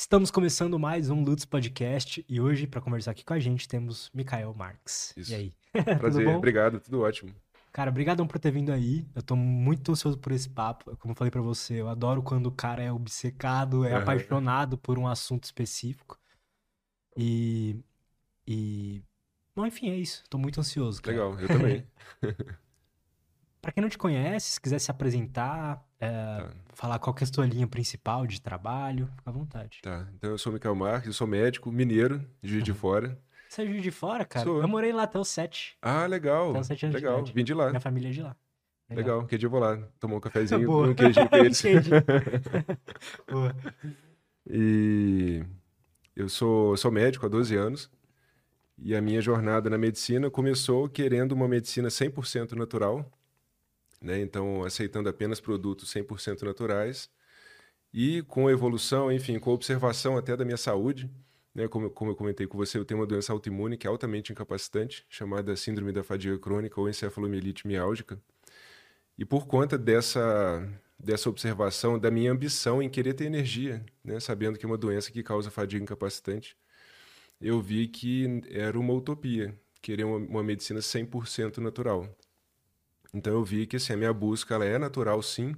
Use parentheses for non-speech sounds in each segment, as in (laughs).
Estamos começando mais um Lutz Podcast e hoje, para conversar aqui com a gente, temos Mikael Marques. Isso. E aí? (laughs) Prazer, bom? obrigado, tudo ótimo. Cara, obrigadão por ter vindo aí. Eu tô muito ansioso por esse papo. Como eu falei pra você, eu adoro quando o cara é obcecado, é Aham. apaixonado por um assunto específico. E. E. Bom, enfim, é isso. Tô muito ansioso, cara. Legal, eu também. (laughs) Pra quem não te conhece, se quiser se apresentar, é, Tá, falar qual que é a sua linha principal de trabalho, fica à vontade. tá. Então eu sou o Michael Marques, eu sou médico, mineiro, de Juiz de Fora. Você é Juiz de Fora, cara? Sou. Eu morei lá até os sete. Ah, legal. Até os sete anos de Legal, idade. vim de lá. Minha família é de lá. Legal, que dia eu vou lá tomar um cafezinho (laughs) e um queijinho com (laughs) eles. (laughs) Boa. E eu sou, sou médico há 12 anos. E a minha jornada na medicina começou querendo uma medicina 100% natural, né? Então, aceitando apenas produtos 100% naturais. E com evolução, enfim, com observação até da minha saúde, né? Como, como eu comentei com você, eu tenho uma doença autoimune que é altamente incapacitante, chamada síndrome da fadiga crônica ou encefalomielite miálgica. E por conta dessa, dessa observação, da minha ambição em querer ter energia, né? sabendo que é uma doença que causa fadiga incapacitante, eu vi que era uma utopia, querer uma, uma medicina 100% natural. Então eu vi que assim, a minha busca ela é natural sim,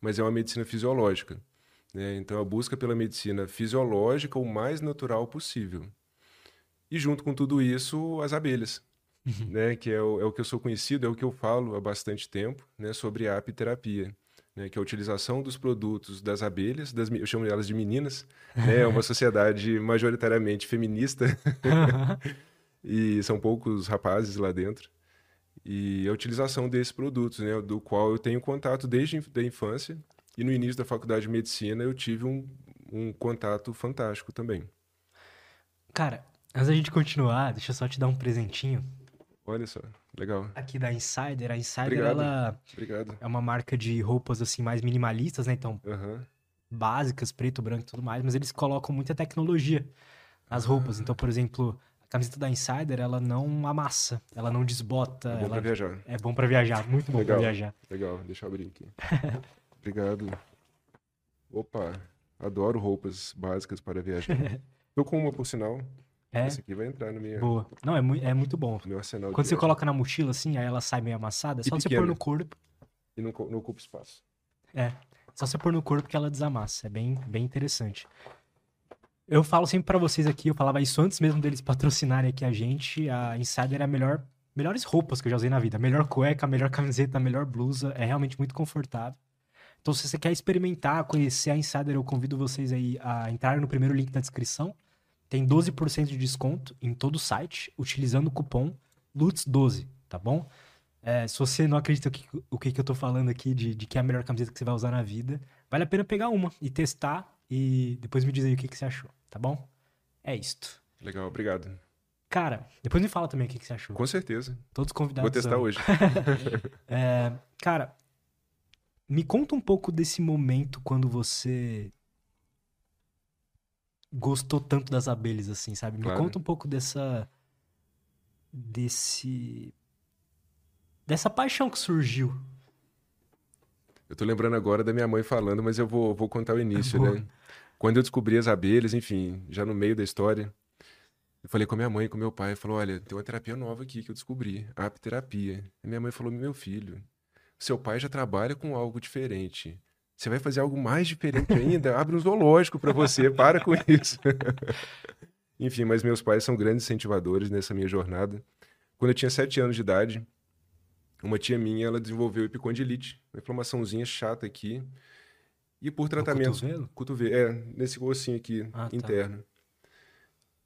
mas é uma medicina fisiológica. né? Então a busca pela medicina fisiológica o mais natural possível. E junto com tudo isso, as abelhas né, que é o, é o que eu sou conhecido, é o que eu falo há bastante tempo, né, sobre a apiterapia, né, que é a utilização dos produtos das abelhas, das, eu chamo elas de meninas, né, é uma (laughs) sociedade majoritariamente feminista. (laughs) E são poucos rapazes lá dentro, e a utilização desses produtos, né, do qual eu tenho contato desde a infância, e no início da faculdade de medicina eu tive um, um contato fantástico também. Cara, antes da gente continuar, deixa eu só te dar um presentinho. Olha só, legal. Aqui da Insider. A Insider, Obrigado. ela Obrigado. é uma marca de roupas, assim, mais minimalistas, né? Então, Aham. básicas, preto, branco e tudo mais. Mas eles colocam muita tecnologia nas roupas. Então, por exemplo, camiseta da Insider, ela não amassa. Ela não desbota. É bom ela... pra viajar. É bom pra viajar. Muito bom Legal. pra viajar. Legal, deixa eu abrir aqui. (laughs) Obrigado. Opa, adoro roupas básicas para viajar. (laughs) Tô com uma, por sinal. É, Essa aqui vai entrar no meu, boa. Não, é, mui- é muito bom. meu arsenal Quando você viagem. coloca na mochila, assim, aí ela sai meio amassada, é só você pôr no corpo. E não, não ocupa espaço. É, só você pôr no corpo que ela desamassa. É bem, bem interessante. Eu falo sempre pra vocês aqui, eu falava isso antes mesmo deles patrocinarem aqui a gente. A Insider é a melhor, melhores roupas que eu já usei na vida. Melhor cueca, melhor camiseta, melhor blusa. É realmente muito confortável. Então, se você quer experimentar, conhecer a Insider, eu convido vocês aí a entrar no primeiro link da descrição. Tem 12% de desconto em todo o site, utilizando o cupom LUTS12, tá bom? É, se você não acredita que, o que, que eu tô falando aqui de, de que é a melhor camiseta que você vai usar na vida, vale a pena pegar uma e testar e depois me dizer aí o que, que você achou, tá bom? É isto. Legal, obrigado. Cara, depois me fala também o que, que você achou. Com certeza. Todos convidados. Vou testar hoje. (laughs) (laughs) É, cara, me conta um pouco desse momento quando você gostou tanto das abelhas, assim, sabe? Me Claro. conta um pouco dessa. desse. dessa paixão que surgiu. Eu tô lembrando agora da minha mãe falando, mas eu vou, vou contar o início, Boa. né? Quando eu descobri as abelhas, enfim, já no meio da história, eu falei com a minha mãe, com meu pai, falou, olha, tem uma terapia nova aqui que eu descobri, a apiterapia. E minha mãe falou, meu filho, seu pai já trabalha com algo diferente. Você vai fazer algo mais diferente ainda? (laughs) Abre um zoológico para você, para com isso. (laughs) Enfim, mas meus pais são grandes incentivadores nessa minha jornada. Quando eu tinha sete anos de idade, uma tia minha, ela desenvolveu epicondilite, uma inflamaçãozinha chata aqui. E por tratamento... cotovelo? Cotovelo, é, nesse ossinho aqui, Ah, tá. interno.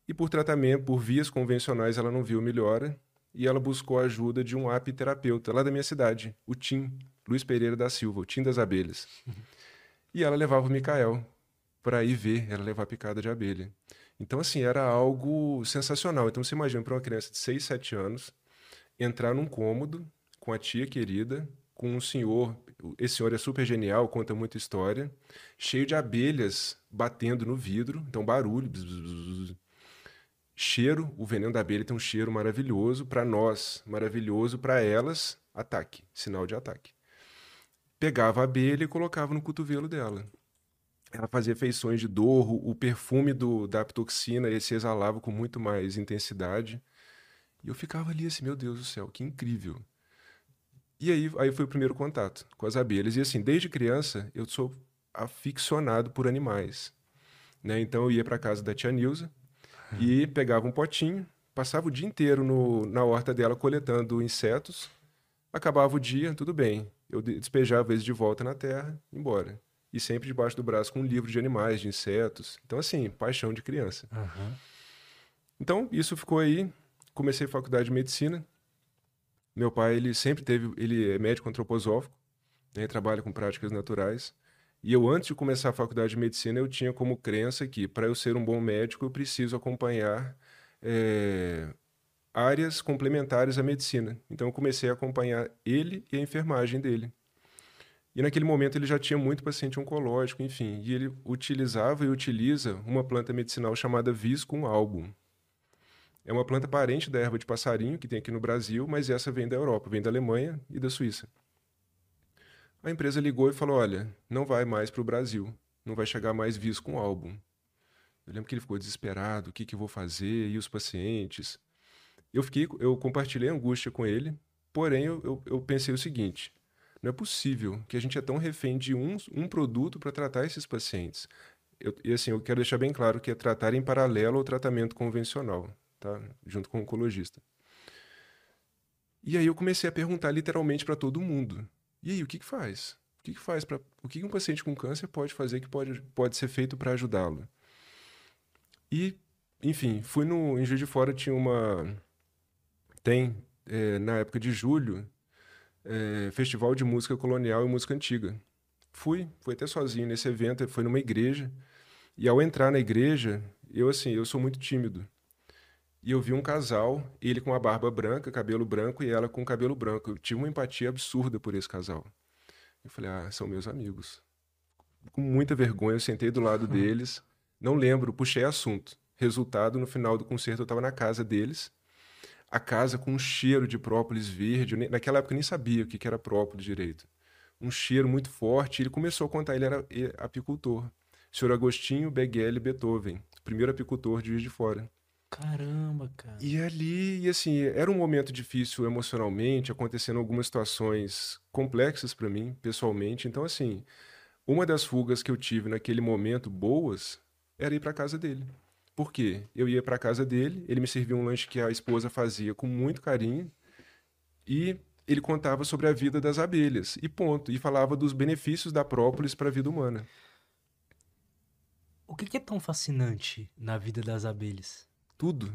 E por tratamento, por vias convencionais, ela não viu melhora. E ela buscou a ajuda de um apiterapeuta lá da minha cidade, o Tim, Luiz Pereira da Silva, o Tim das Abelhas. E ela levava o Micael para ir ver ela levar picada de abelha. Então, assim, era algo sensacional. Então, você imagina para uma criança de 6, 7 anos entrar num cômodo com a tia querida, com um senhor, esse senhor é super genial, conta muita história, cheio de abelhas batendo no vidro, então barulho, bzz, bzz, bzz. cheiro, o veneno da abelha tem um cheiro maravilhoso para nós, maravilhoso para elas, ataque, sinal de ataque. Pegava a abelha e colocava no cotovelo dela. ela fazia feições de dor, o perfume do, da aptoxina esse exalava com muito mais intensidade. E eu ficava ali assim, meu Deus do céu, que incrível. E aí, aí foi o primeiro contato com as abelhas. E assim, desde criança, eu sou aficionado por animais. Né? Então eu ia para casa da tia Nilza e pegava um potinho, passava o dia inteiro no, na horta dela coletando insetos. Acabava o dia, tudo bem. Eu despejava eles de volta na terra, embora. E sempre debaixo do braço com um livro de animais, de insetos. Então, assim, paixão de criança. Uhum. Então, isso ficou aí. Comecei a faculdade de medicina. Meu pai, ele sempre teve, ele é médico antroposófico, né, trabalha com práticas naturais. E eu, antes de começar a faculdade de medicina, eu tinha como crença que, para eu ser um bom médico, eu preciso acompanhar é, áreas complementares à medicina. Então, eu comecei a acompanhar ele e a enfermagem dele. E naquele momento ele já tinha muito paciente oncológico, enfim, e ele utilizava e utiliza uma planta medicinal chamada Viscum album. É uma planta parente da erva de passarinho que tem aqui no Brasil, mas essa vem da Europa, vem da Alemanha e da Suíça. A empresa ligou e falou: Olha, não vai mais para o Brasil, não vai chegar mais visto com álbum. Eu lembro que ele ficou desesperado: o que, que eu vou fazer? E os pacientes? Eu fiquei, eu compartilhei angústia com ele, porém eu, eu, eu pensei o seguinte: não é possível que a gente é tão refém de um, um produto para tratar esses pacientes. Eu, e assim, eu quero deixar bem claro que é tratar em paralelo ao tratamento convencional, tá? junto com o oncologista. E aí eu comecei a perguntar literalmente para todo mundo. E aí, o que, que faz? O que, que faz para o que um paciente com câncer pode fazer que pode, pode ser feito para ajudá-lo? E, enfim, fui no em Juiz de Fora tinha uma tem é, na época de julho é, festival de música colonial e música antiga. Fui, fui até sozinho nesse evento, foi numa igreja. E ao entrar na igreja, eu assim, eu sou muito tímido. E eu vi um casal, ele com a barba branca, cabelo branco, e ela com cabelo branco. Eu tive uma empatia absurda por esse casal. Eu falei, ah, são meus amigos. Com muita vergonha, eu sentei do lado deles. Não lembro, puxei assunto. Resultado, no final do concerto, eu estava na casa deles. A casa com um cheiro de própolis verde. Naquela época eu nem sabia o que era própolis direito. Um cheiro muito forte. Ele começou a contar, ele era apicultor. Senhor Agostinho Beguele Beethoven, primeiro apicultor de Juiz de Fora. Caramba, cara. E ali, e assim, era um momento difícil emocionalmente, acontecendo algumas situações complexas para mim, pessoalmente. Então, assim, uma das fugas que eu tive naquele momento, boas, era ir para casa dele. Por quê? Eu ia para casa dele, ele me servia um lanche que a esposa fazia com muito carinho e ele contava sobre a vida das abelhas e ponto, e falava dos benefícios da própolis para a vida humana. O que é tão fascinante na vida das abelhas? Tudo.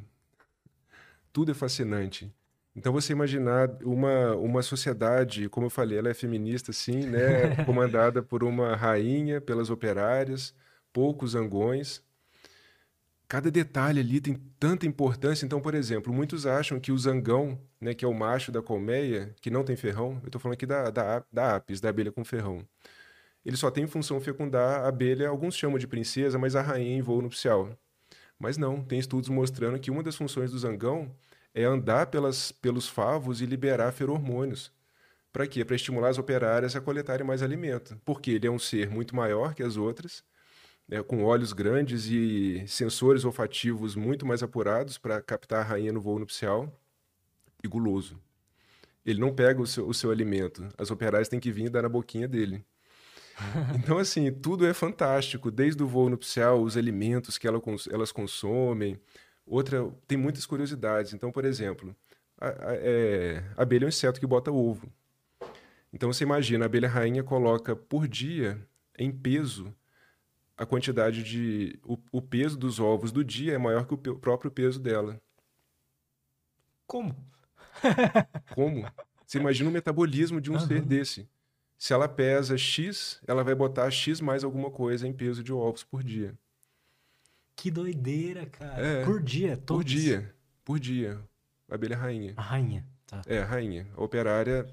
Tudo é fascinante. Então você imaginar uma, uma sociedade, como eu falei, ela é feminista, sim, né? (laughs) Comandada por uma rainha, pelas operárias, poucos zangões. Cada detalhe ali tem tanta importância. Então, por exemplo, muitos acham que o zangão, né, que é o macho da colmeia, que não tem ferrão, eu estou falando aqui da, da, da apis, da abelha com ferrão, ele só tem função fecundar a abelha, alguns chamam de princesa, mas a rainha em voo nupcial. Mas não, tem estudos mostrando que uma das funções do zangão é andar pelas, pelos favos e liberar feromônios. Para quê? Para estimular as operárias a coletarem mais alimento. Porque ele é um ser muito maior que as outras, né, com olhos grandes e sensores olfativos muito mais apurados para captar a rainha no voo nupcial e guloso. Ele não pega o seu, o seu alimento, as operárias têm que vir e dar na boquinha dele. (laughs) Então, assim, tudo é fantástico, desde o voo nupcial, os alimentos que ela, elas consomem. Outra, tem muitas curiosidades. Então, por exemplo, a, a, é, a abelha é um inseto que bota ovo. Então, você imagina, a abelha rainha coloca por dia, em peso, a quantidade de. O, o peso dos ovos do dia é maior que o pe próprio peso dela. Como? Como? Você imagina o metabolismo de um uhum. ser desse. Se ela pesa X, ela vai botar X mais alguma coisa em peso de ovos por dia. Que doideira, cara. É, por dia, todos? Por dia. Por dia. Abelha rainha. A rainha, tá. É, a rainha. A operária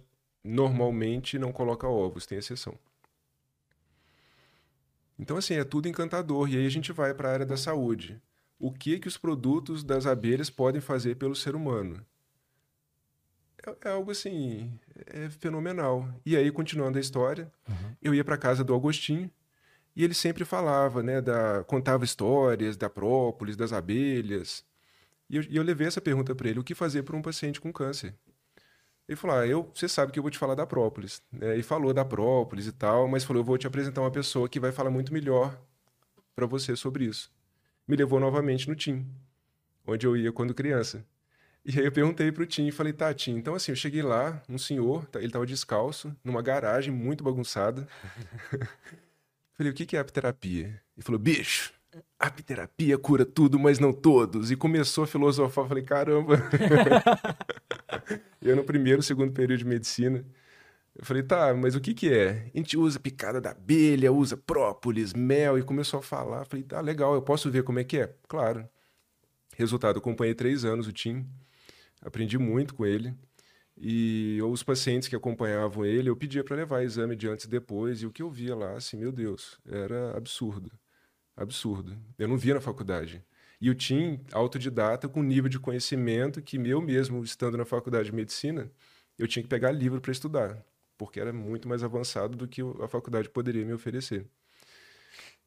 normalmente não coloca ovos, tem exceção. Então, assim, é tudo encantador. E aí a gente vai para a área da saúde. O que que os produtos das abelhas podem fazer pelo ser humano? É, é algo assim, é fenomenal. E aí, continuando a história, uhum. eu ia para casa do Agostinho E ele sempre falava, né, da, contava histórias da própolis, das abelhas. E eu, e eu levei essa pergunta para ele: o que fazer para um paciente com câncer? Ele falou: ah, eu, você sabe que eu vou te falar da própolis. Né? E falou da própolis e tal, mas falou: eu vou te apresentar uma pessoa que vai falar muito melhor para você sobre isso. Me levou novamente no TIM, onde eu ia quando criança. E aí eu perguntei pro Tim, falei, tá, Tim, então assim, eu cheguei lá, um senhor, tá, ele tava descalço, numa garagem muito bagunçada. (laughs) falei, o que, que é apterapia? Ele falou, bicho, apterapia cura tudo, mas não todos. E começou a filosofar, falei, caramba. (laughs) eu no primeiro, segundo período de medicina, eu falei, tá, mas o que que é? A gente usa picada da abelha, usa própolis, mel, e começou a falar. Falei, tá, legal, eu posso ver como é que é? Claro. Resultado, acompanhei três anos o Tim. Aprendi muito com ele. E os pacientes que acompanhavam ele, eu pedia para levar exame de antes e depois, e o que eu via lá, assim, meu Deus, era absurdo. Absurdo. Eu não via na faculdade. E o Tim, autodidata, com nível de conhecimento que eu mesmo, estando na faculdade de medicina, eu tinha que pegar livro para estudar, porque era muito mais avançado do que a faculdade poderia me oferecer.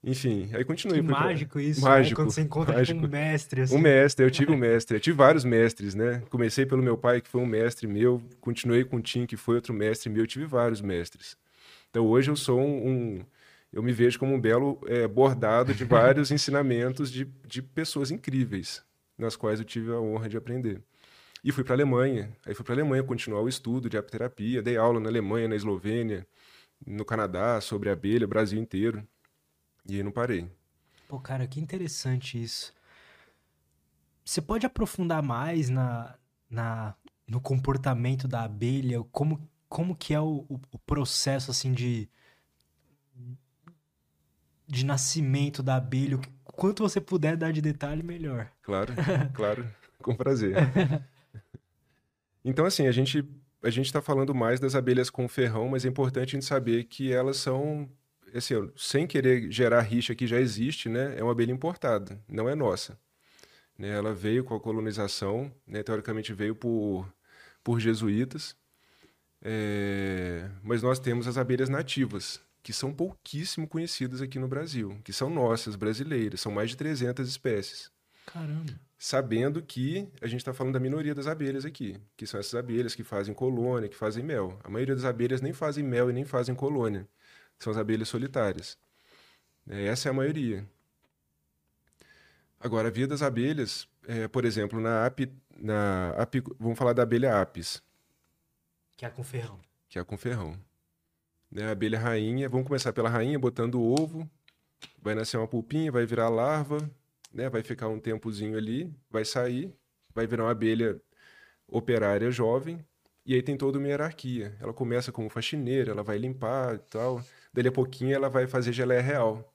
Enfim, aí continuei. Que mágico isso, mágico, né? Quando você encontra mágico. um mestre. Assim. Um mestre, eu tive um (laughs) mestre. Eu tive vários mestres, né? Comecei pelo meu pai, que foi um mestre meu. Continuei com o Tim, que foi outro mestre meu. Eu tive vários mestres. Então hoje eu sou um... um eu me vejo como um belo é, bordado de vários (laughs) ensinamentos de, de pessoas incríveis, nas quais eu tive a honra de aprender. E fui para a Alemanha. Aí fui para a Alemanha continuar o estudo de apterapia. Dei aula na Alemanha, na Eslovênia, no Canadá, sobre abelha, Brasil inteiro. E aí não parei. Pô, cara, que interessante isso. Você pode aprofundar mais na, na, no comportamento da abelha? Como, como que é o, o, o processo, assim, de, de nascimento da abelha? Quanto você puder dar de detalhe, melhor. Claro, (laughs) claro. Com prazer. (laughs) Então, assim, a gente a gente está falando mais das abelhas com ferrão, mas é importante a gente saber que elas são assim, sem querer gerar rixa que já existe, né, é uma abelha importada, não é nossa. Né, ela veio com a colonização, né, teoricamente veio por, por jesuítas, é, mas nós temos as abelhas nativas, que são pouquíssimo conhecidas aqui no Brasil, que são nossas, brasileiras, são mais de 300 espécies. Caramba! Sabendo que a gente está falando da minoria das abelhas aqui, que são essas abelhas que fazem colônia, que fazem mel. A maioria das abelhas nem fazem mel e nem fazem colônia são as abelhas solitárias. É, essa é a maioria. Agora, a vida das abelhas, é, por exemplo, na, ap, na ap, vamos falar da abelha apis. Que é a com ferrão. Que é a com ferrão. Né, a abelha rainha, vamos começar pela rainha, botando o ovo, vai nascer uma pulpinha, vai virar larva, né, vai ficar um tempozinho ali, vai sair, vai virar uma abelha operária jovem, e aí tem toda uma hierarquia. Ela começa como faxineira, ela vai limpar e tal dali a pouquinho ela vai fazer geleia real.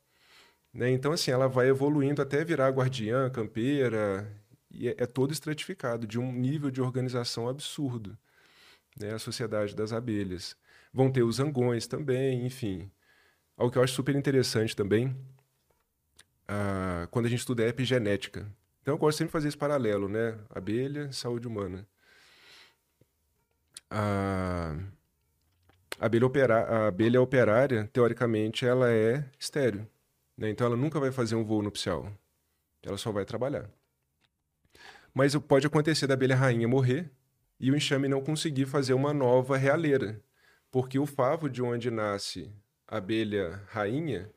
Né? Então, assim, ela vai evoluindo até virar guardiã, campeira, e é, é todo estratificado, de um nível de organização absurdo, né? a sociedade das abelhas. Vão ter os zangões também, enfim. Algo que eu acho super interessante também, quando a gente estuda epigenética. Então, eu gosto sempre de fazer esse paralelo, né? Abelha, saúde humana. Ah, a abelha, opera, a abelha operária, teoricamente, ela é estéreo. Né? Então, ela nunca vai fazer um voo nupcial. Ela só vai trabalhar. Mas pode acontecer da abelha rainha morrer e o enxame não conseguir fazer uma nova realeira. Porque o favo de onde nasce a abelha rainha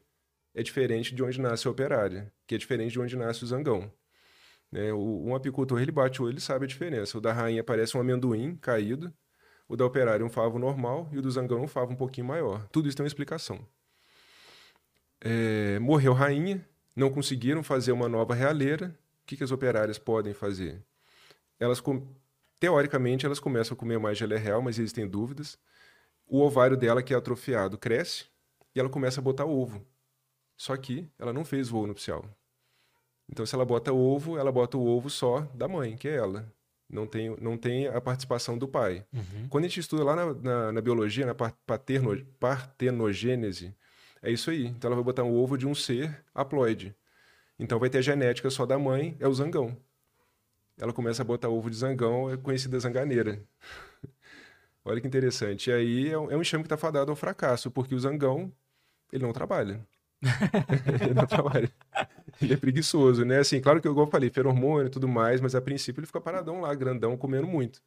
é diferente de onde nasce a operária, que é diferente de onde nasce o zangão. Né? O, um apicultor ele bate o olho e sabe a diferença. O da rainha parece um amendoim caído, o da operária um favo normal e o do zangão um favo um pouquinho maior. Tudo isso tem uma explicação. É, morreu rainha, não conseguiram fazer uma nova realeira. O que, que as operárias podem fazer? Elas, teoricamente, elas começam a comer mais geleia real, mas existem dúvidas. O ovário dela, que é atrofiado, cresce e ela começa a botar ovo. Só que ela não fez voo nupcial. Então, se ela bota ovo, ela bota o ovo só da mãe, que é ela não tem, não tem a participação do pai. Uhum. Quando a gente estuda lá na, na, na biologia, na paterno, partenogênese, é isso aí. Então ela vai botar um ovo de um ser haploide. Então vai ter a genética só da mãe, é o zangão. Ela começa a botar ovo de zangão, é conhecida zanganeira. (laughs) Olha que interessante. E aí é um, é um enxame que está fadado ao fracasso, porque o zangão, ele não trabalha. (laughs) ele não trabalha. Ele é preguiçoso, né? Assim, claro que eu, igual eu falei, feromônio e tudo mais, mas a princípio ele fica paradão lá, grandão, comendo muito.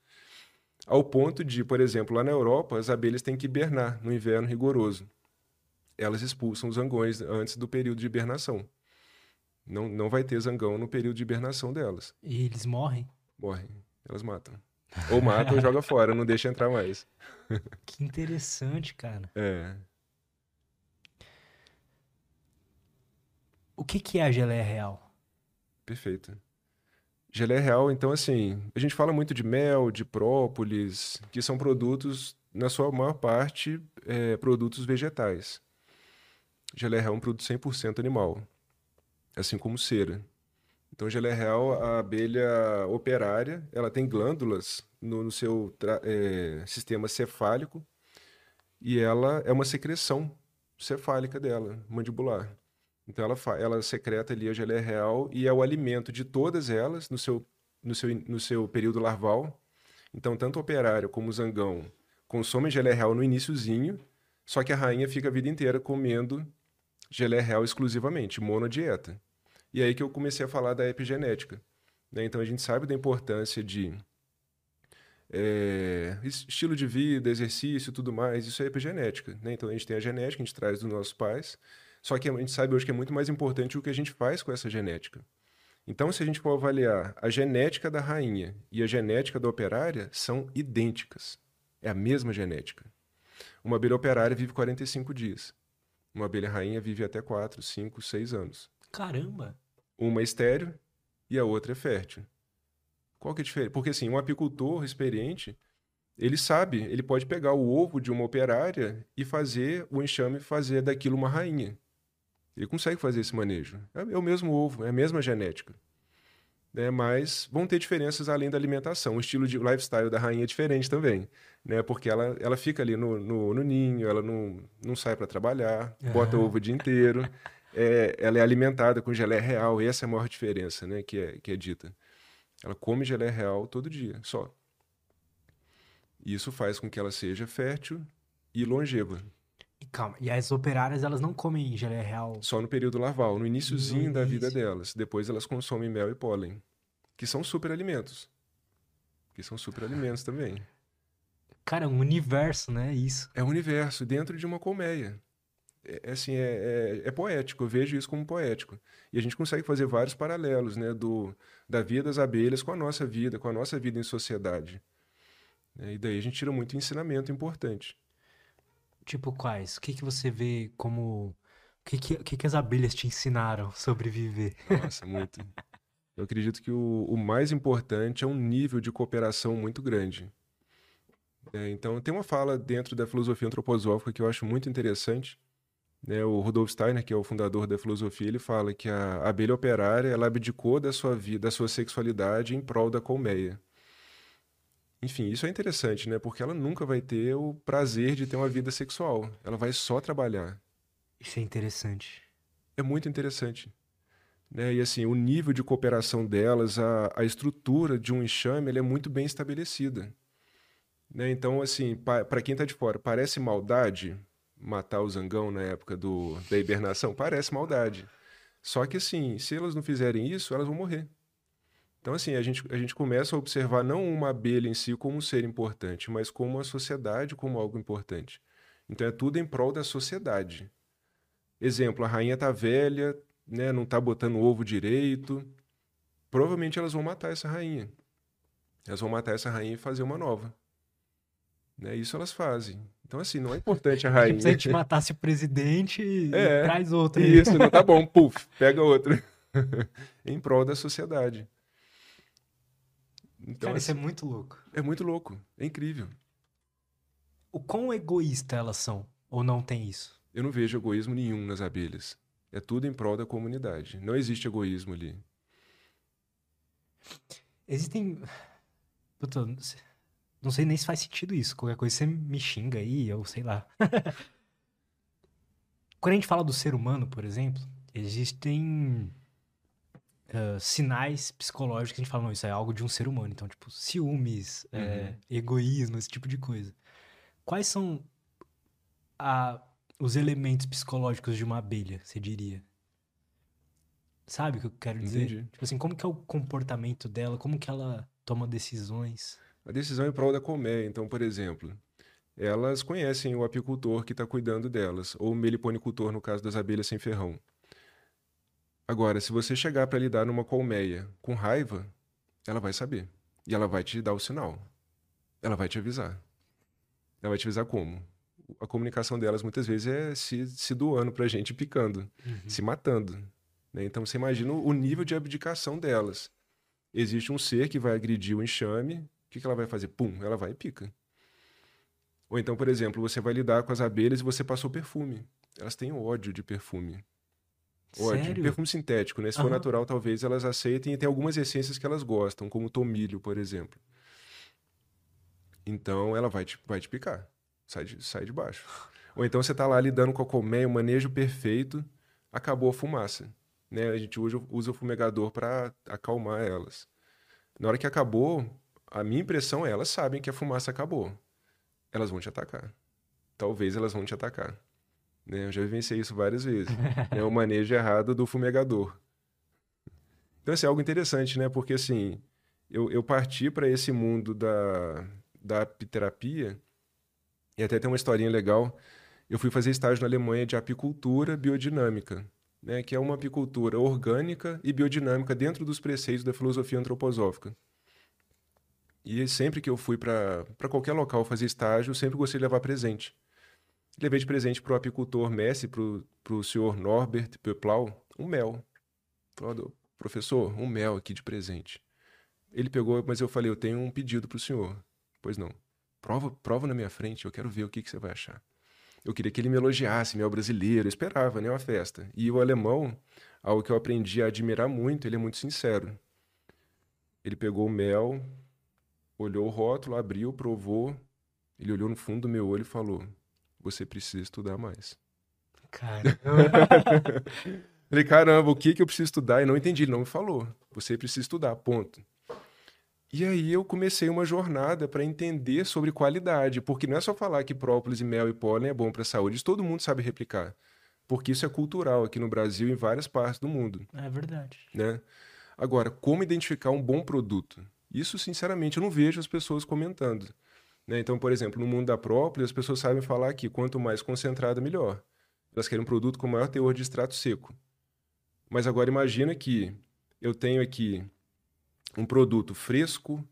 Ao ponto de, por exemplo, lá na Europa, as abelhas têm que hibernar no inverno rigoroso. Elas expulsam os zangões antes do período de hibernação. Não, não vai ter zangão no período de hibernação delas. E eles morrem? Morrem. Elas matam. Ou matam ou joga fora, não deixa entrar mais. Que interessante, cara. É. O que, que é a geleia real? Perfeito. Geleia real, então, assim, a gente fala muito de mel, de própolis, que são produtos, na sua maior parte, é, produtos vegetais. Geleia real é um produto 100% animal, assim como cera. Então, geleia real, a abelha operária, ela tem glândulas no, no seu é, sistema cefálico e ela é uma secreção cefálica dela, mandibular. Então ela, ela secreta ali a geleia real e é o alimento de todas elas no seu, no seu, no seu período larval. Então tanto o operário como o zangão consomem geleia real no iníciozinho, só que a rainha fica a vida inteira comendo geleia real exclusivamente, monodieta. E é aí que eu comecei a falar da epigenética. Né? Então a gente sabe da importância de é, estilo de vida, exercício tudo mais, isso é epigenética. Né? Então a gente tem a genética, a gente traz dos nossos pais, só que a gente sabe hoje que é muito mais importante o que a gente faz com essa genética. Então, se a gente for avaliar a genética da rainha e a genética da operária, são idênticas. É a mesma genética. Uma abelha operária vive 45 dias. Uma abelha rainha vive até 4, 5, 6 anos. Caramba! Uma é estéreo e a outra é fértil. Qual que é a diferença? Porque assim, um apicultor experiente, ele sabe, ele pode pegar o ovo de uma operária e fazer o enxame fazer daquilo uma rainha. Ele consegue fazer esse manejo. É, é o mesmo ovo, é a mesma genética. Né? Mas vão ter diferenças além da alimentação. O estilo de lifestyle da rainha é diferente também, né? Porque ela, ela fica ali no, no, no ninho, ela não, não sai para trabalhar, uhum. bota ovo o dia inteiro. É, ela é alimentada com geleia real. Essa é a maior diferença, né? Que é, que é dita. Ela come geleia real todo dia, só. Isso faz com que ela seja fértil e longeva. E calma, e as operárias elas não comem geleia real? Só no período larval, no iníciozinho da vida delas. Depois elas consomem mel e pólen, que são superalimentos. Que são superalimentos também. Cara, é um universo, né? Isso. É um universo dentro de uma colmeia. É, é assim, é, é, é, poético, eu vejo isso como poético. E a gente consegue fazer vários paralelos, né? Do, da vida das abelhas com a nossa vida, com a nossa vida em sociedade. E daí a gente tira muito ensinamento importante. Tipo quais? O que, que você vê como. O que, que, que, que as abelhas te ensinaram (laughs) sobre viver? Nossa, muito. Eu acredito que o, o mais importante é um nível de cooperação muito grande. É, então, tem uma fala dentro da filosofia antroposófica que eu acho muito interessante. Né? O Rudolf Steiner, que é o fundador da filosofia, ele fala que a abelha operária ela abdicou da sua vida, da sua sexualidade em prol da colmeia. Enfim, isso é interessante, né? Porque ela nunca vai ter o prazer de ter uma vida sexual. Ela vai só trabalhar. Isso é interessante. É muito interessante. Né? E assim, o nível de cooperação delas, a, a estrutura de um enxame, ela é muito bem estabelecida. Né? Então, assim, para quem está de fora, parece maldade matar o zangão na época do, da hibernação? Parece maldade. Só que, assim, se elas não fizerem isso, elas vão morrer. Então, assim, a gente, a gente começa a observar não uma abelha em si como um ser importante, mas como a sociedade como algo importante. Então, é tudo em prol da sociedade. Exemplo, a rainha tá velha, né, não tá botando ovo direito. Provavelmente elas vão matar essa rainha. Elas vão matar essa rainha e fazer uma nova. Né? Isso elas fazem. Então, assim, não é importante a (laughs) rainha. Se a gente matasse o presidente e (laughs) é, traz outro. Isso, não tá bom, puf, pega outro. (laughs) em prol da sociedade. Então, Cara, isso é muito louco. É muito louco. É incrível. O quão egoísta elas são? Ou não tem isso? Eu não vejo egoísmo nenhum nas abelhas. É tudo em prol da comunidade. Não existe egoísmo ali. Existem. Puta, não sei nem se faz sentido isso. Qualquer coisa você me xinga aí, ou sei lá. (laughs) Quando a gente fala do ser humano, por exemplo, existem uh, sinais psicológicos que a gente fala, não, isso é algo de um ser humano. Então, tipo, ciúmes, uhum. é, egoísmo, esse tipo de coisa. Quais são a, os elementos psicológicos de uma abelha, você diria? Sabe o que eu quero dizer? Entendi. Tipo assim, como que é o comportamento dela? Como que ela toma decisões? A decisão é em prol da colmeia. Então, por exemplo, elas conhecem o apicultor que está cuidando delas, ou o meliponicultor, no caso das abelhas sem ferrão. Agora, se você chegar para lidar numa colmeia com raiva, ela vai saber. E ela vai te dar o sinal. Ela vai te avisar. Ela vai te avisar como? A comunicação delas muitas vezes é se, se doando pra gente picando, Uhum. se matando. né? Então você imagina o nível de abdicação delas. Existe um ser que vai agredir o enxame, o que, que ela vai fazer? Pum, ela vai e pica. Ou então, por exemplo, você vai lidar com as abelhas e você passou perfume. Elas têm ódio de perfume. Ódio. Sério? Perfume sintético, né? Se for natural, talvez elas aceitem e tem algumas essências que elas gostam, como tomilho, por exemplo. Então ela vai te, vai te picar. Sai de, sai de baixo. Ou então você tá lá lidando com a colmeia, o manejo perfeito, acabou a fumaça. Né? A gente usa, usa o fumegador para acalmar elas. Na hora que acabou, a minha impressão é elas sabem que a fumaça acabou. Elas vão te atacar. Talvez elas vão te atacar. Né? Eu já vivenciei isso várias vezes. (laughs) é o manejo errado do fumegador. Então, isso é algo interessante, né? Porque, assim, eu, eu parti para esse mundo da, da apiterapia, e até tem uma historinha legal. Eu fui fazer estágio na Alemanha de apicultura biodinâmica, né? Que é uma apicultura orgânica e biodinâmica dentro dos preceitos da filosofia antroposófica. E sempre que eu fui para qualquer local fazer estágio, eu sempre gostei de levar presente. Levei de presente para o apicultor Messi, para o senhor Norbert Peplau, um mel. Falou, professor, um mel aqui de presente. Ele pegou, mas eu falei, eu tenho um pedido para o senhor. Pois não. Prova, prova na minha frente, eu quero ver o que, que você vai achar. Eu queria que ele me elogiasse, mel brasileiro, eu esperava, né, uma festa. E o alemão, algo que eu aprendi a admirar muito, ele é muito sincero. Ele pegou o mel, olhou o rótulo, abriu, provou, ele olhou no fundo do meu olho e falou: Você precisa estudar mais. Cara. (laughs) Falei, caramba, o que, que eu preciso estudar? E não entendi, ele não me falou. Você precisa estudar, ponto. E aí eu comecei uma jornada para entender sobre qualidade, porque não é só falar que própolis e mel e pólen é bom para a saúde, isso todo mundo sabe replicar. Porque isso é cultural aqui no Brasil e em várias partes do mundo, é verdade. né? Agora, como identificar um bom produto? Isso, sinceramente, eu não vejo as pessoas comentando. Né? Então, por exemplo, no mundo da própolis, as pessoas sabem falar que quanto mais concentrada, melhor. Elas querem um produto com maior teor de extrato seco. Mas agora imagina que eu tenho aqui um produto fresco,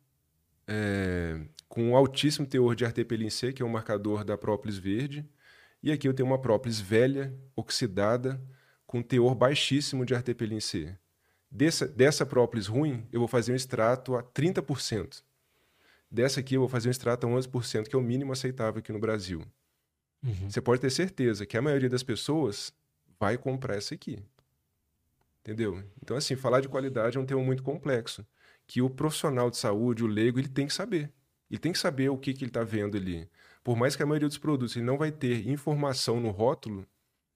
é, com um altíssimo teor de artepelin C, que é um marcador da própolis verde, e aqui eu tenho uma própolis velha, oxidada, com teor baixíssimo de artepelin C. Dessa, dessa própolis ruim, eu vou fazer um extrato a 30%. Dessa aqui, eu vou fazer um extrato a 11%, que é o mínimo aceitável aqui no Brasil. Uhum. Você pode ter certeza que a maioria das pessoas vai comprar essa aqui. Entendeu? Então, assim, falar de qualidade é um tema muito complexo. Que o profissional de saúde, o leigo, ele tem que saber. Ele tem que saber o que, que ele está vendo ali. Por mais que a maioria dos produtos ele não vai ter informação no rótulo,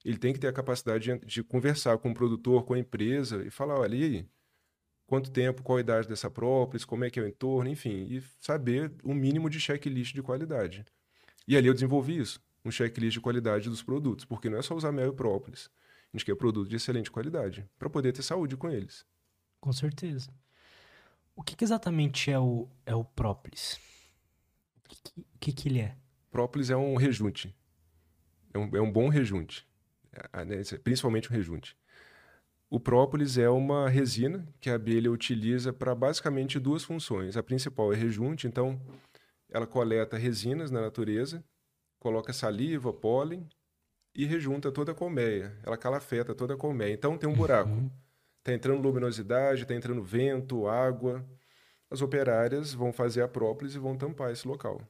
ele tem que ter a capacidade de, de conversar com o produtor, com a empresa e falar, olha, e aí? Quanto tempo, qual a idade dessa própolis, como é que é o entorno, enfim, e saber o mínimo de checklist de qualidade. E ali eu desenvolvi isso, um checklist de qualidade dos produtos, porque não é só usar mel e própolis. A gente quer produto de excelente qualidade, para poder ter saúde com eles. Com certeza. O que, que exatamente é o, é o própolis? O que, que, que, ele é? Própolis é um rejunte. É um, é um bom rejunte. É, né, principalmente um rejunte. O própolis é uma resina que a abelha utiliza para basicamente duas funções. A principal é rejunte, então ela coleta resinas na natureza, coloca saliva, pólen e rejunta toda a colmeia. Ela calafeta toda a colmeia. Então tem um buraco. Uhum. Está entrando luminosidade, está entrando vento, água. As operárias vão fazer a própolis e vão tampar esse local.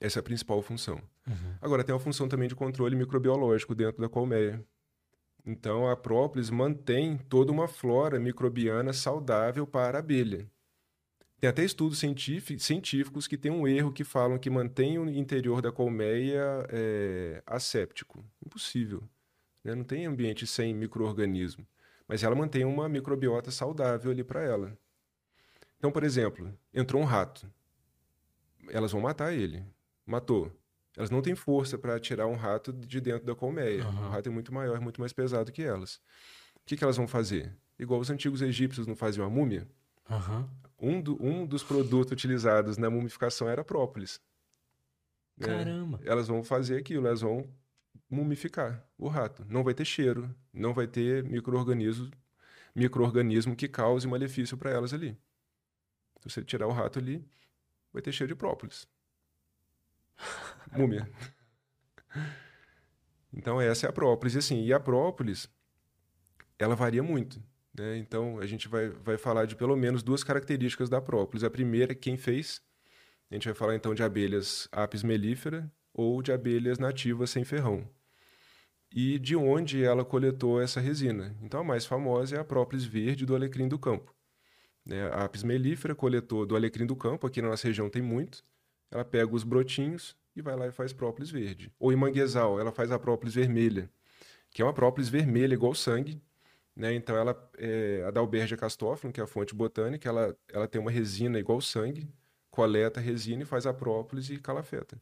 Essa é a principal função. Uhum. Agora, tem uma função também de controle microbiológico dentro da colmeia. Então, a própolis mantém toda uma flora microbiana saudável para a abelha. Tem até estudos científicos que têm um erro que falam que mantém o interior da colmeia é, asséptico. Impossível. Né? Não tem ambiente sem microorganismo. Mas ela mantém uma microbiota saudável ali para ela. Então, por exemplo, entrou um rato. Elas vão matar ele. Matou. Elas não têm força para tirar um rato de dentro da colmeia. O rato é muito maior, muito mais pesado que elas. O que, que elas vão fazer? Igual os antigos egípcios não faziam a múmia. Aham. Um, do- um dos produtos utilizados na mumificação era própolis. né? Caramba. Elas vão fazer aquilo, elas vão mumificar o rato. Não vai ter cheiro, não vai ter micro-organismo micro que cause malefício para elas ali. Se você tirar o rato ali, vai ter cheiro de própolis. (laughs) Múmia. Então essa é a própolis. E assim, e a própolis, ela varia muito. Né? Então a gente vai, vai falar de pelo menos duas características da própolis. A primeira é quem fez. A gente vai falar então de abelhas apis mellifera ou de abelhas nativas sem ferrão. E de onde ela coletou essa resina. Então a mais famosa é a própolis verde do alecrim do campo. Né? A apis mellifera coletou do alecrim do campo, aqui na nossa região tem muito. Ela pega os brotinhos e vai lá e faz própolis verde. Ou em manguezal, ela faz a própolis vermelha, que é uma própolis vermelha igual sangue. Né? Então ela, é, a Dalbergia castophilum, que é a fonte botânica, ela, ela tem uma resina igual sangue, coleta a resina e faz a própolis e calafeta.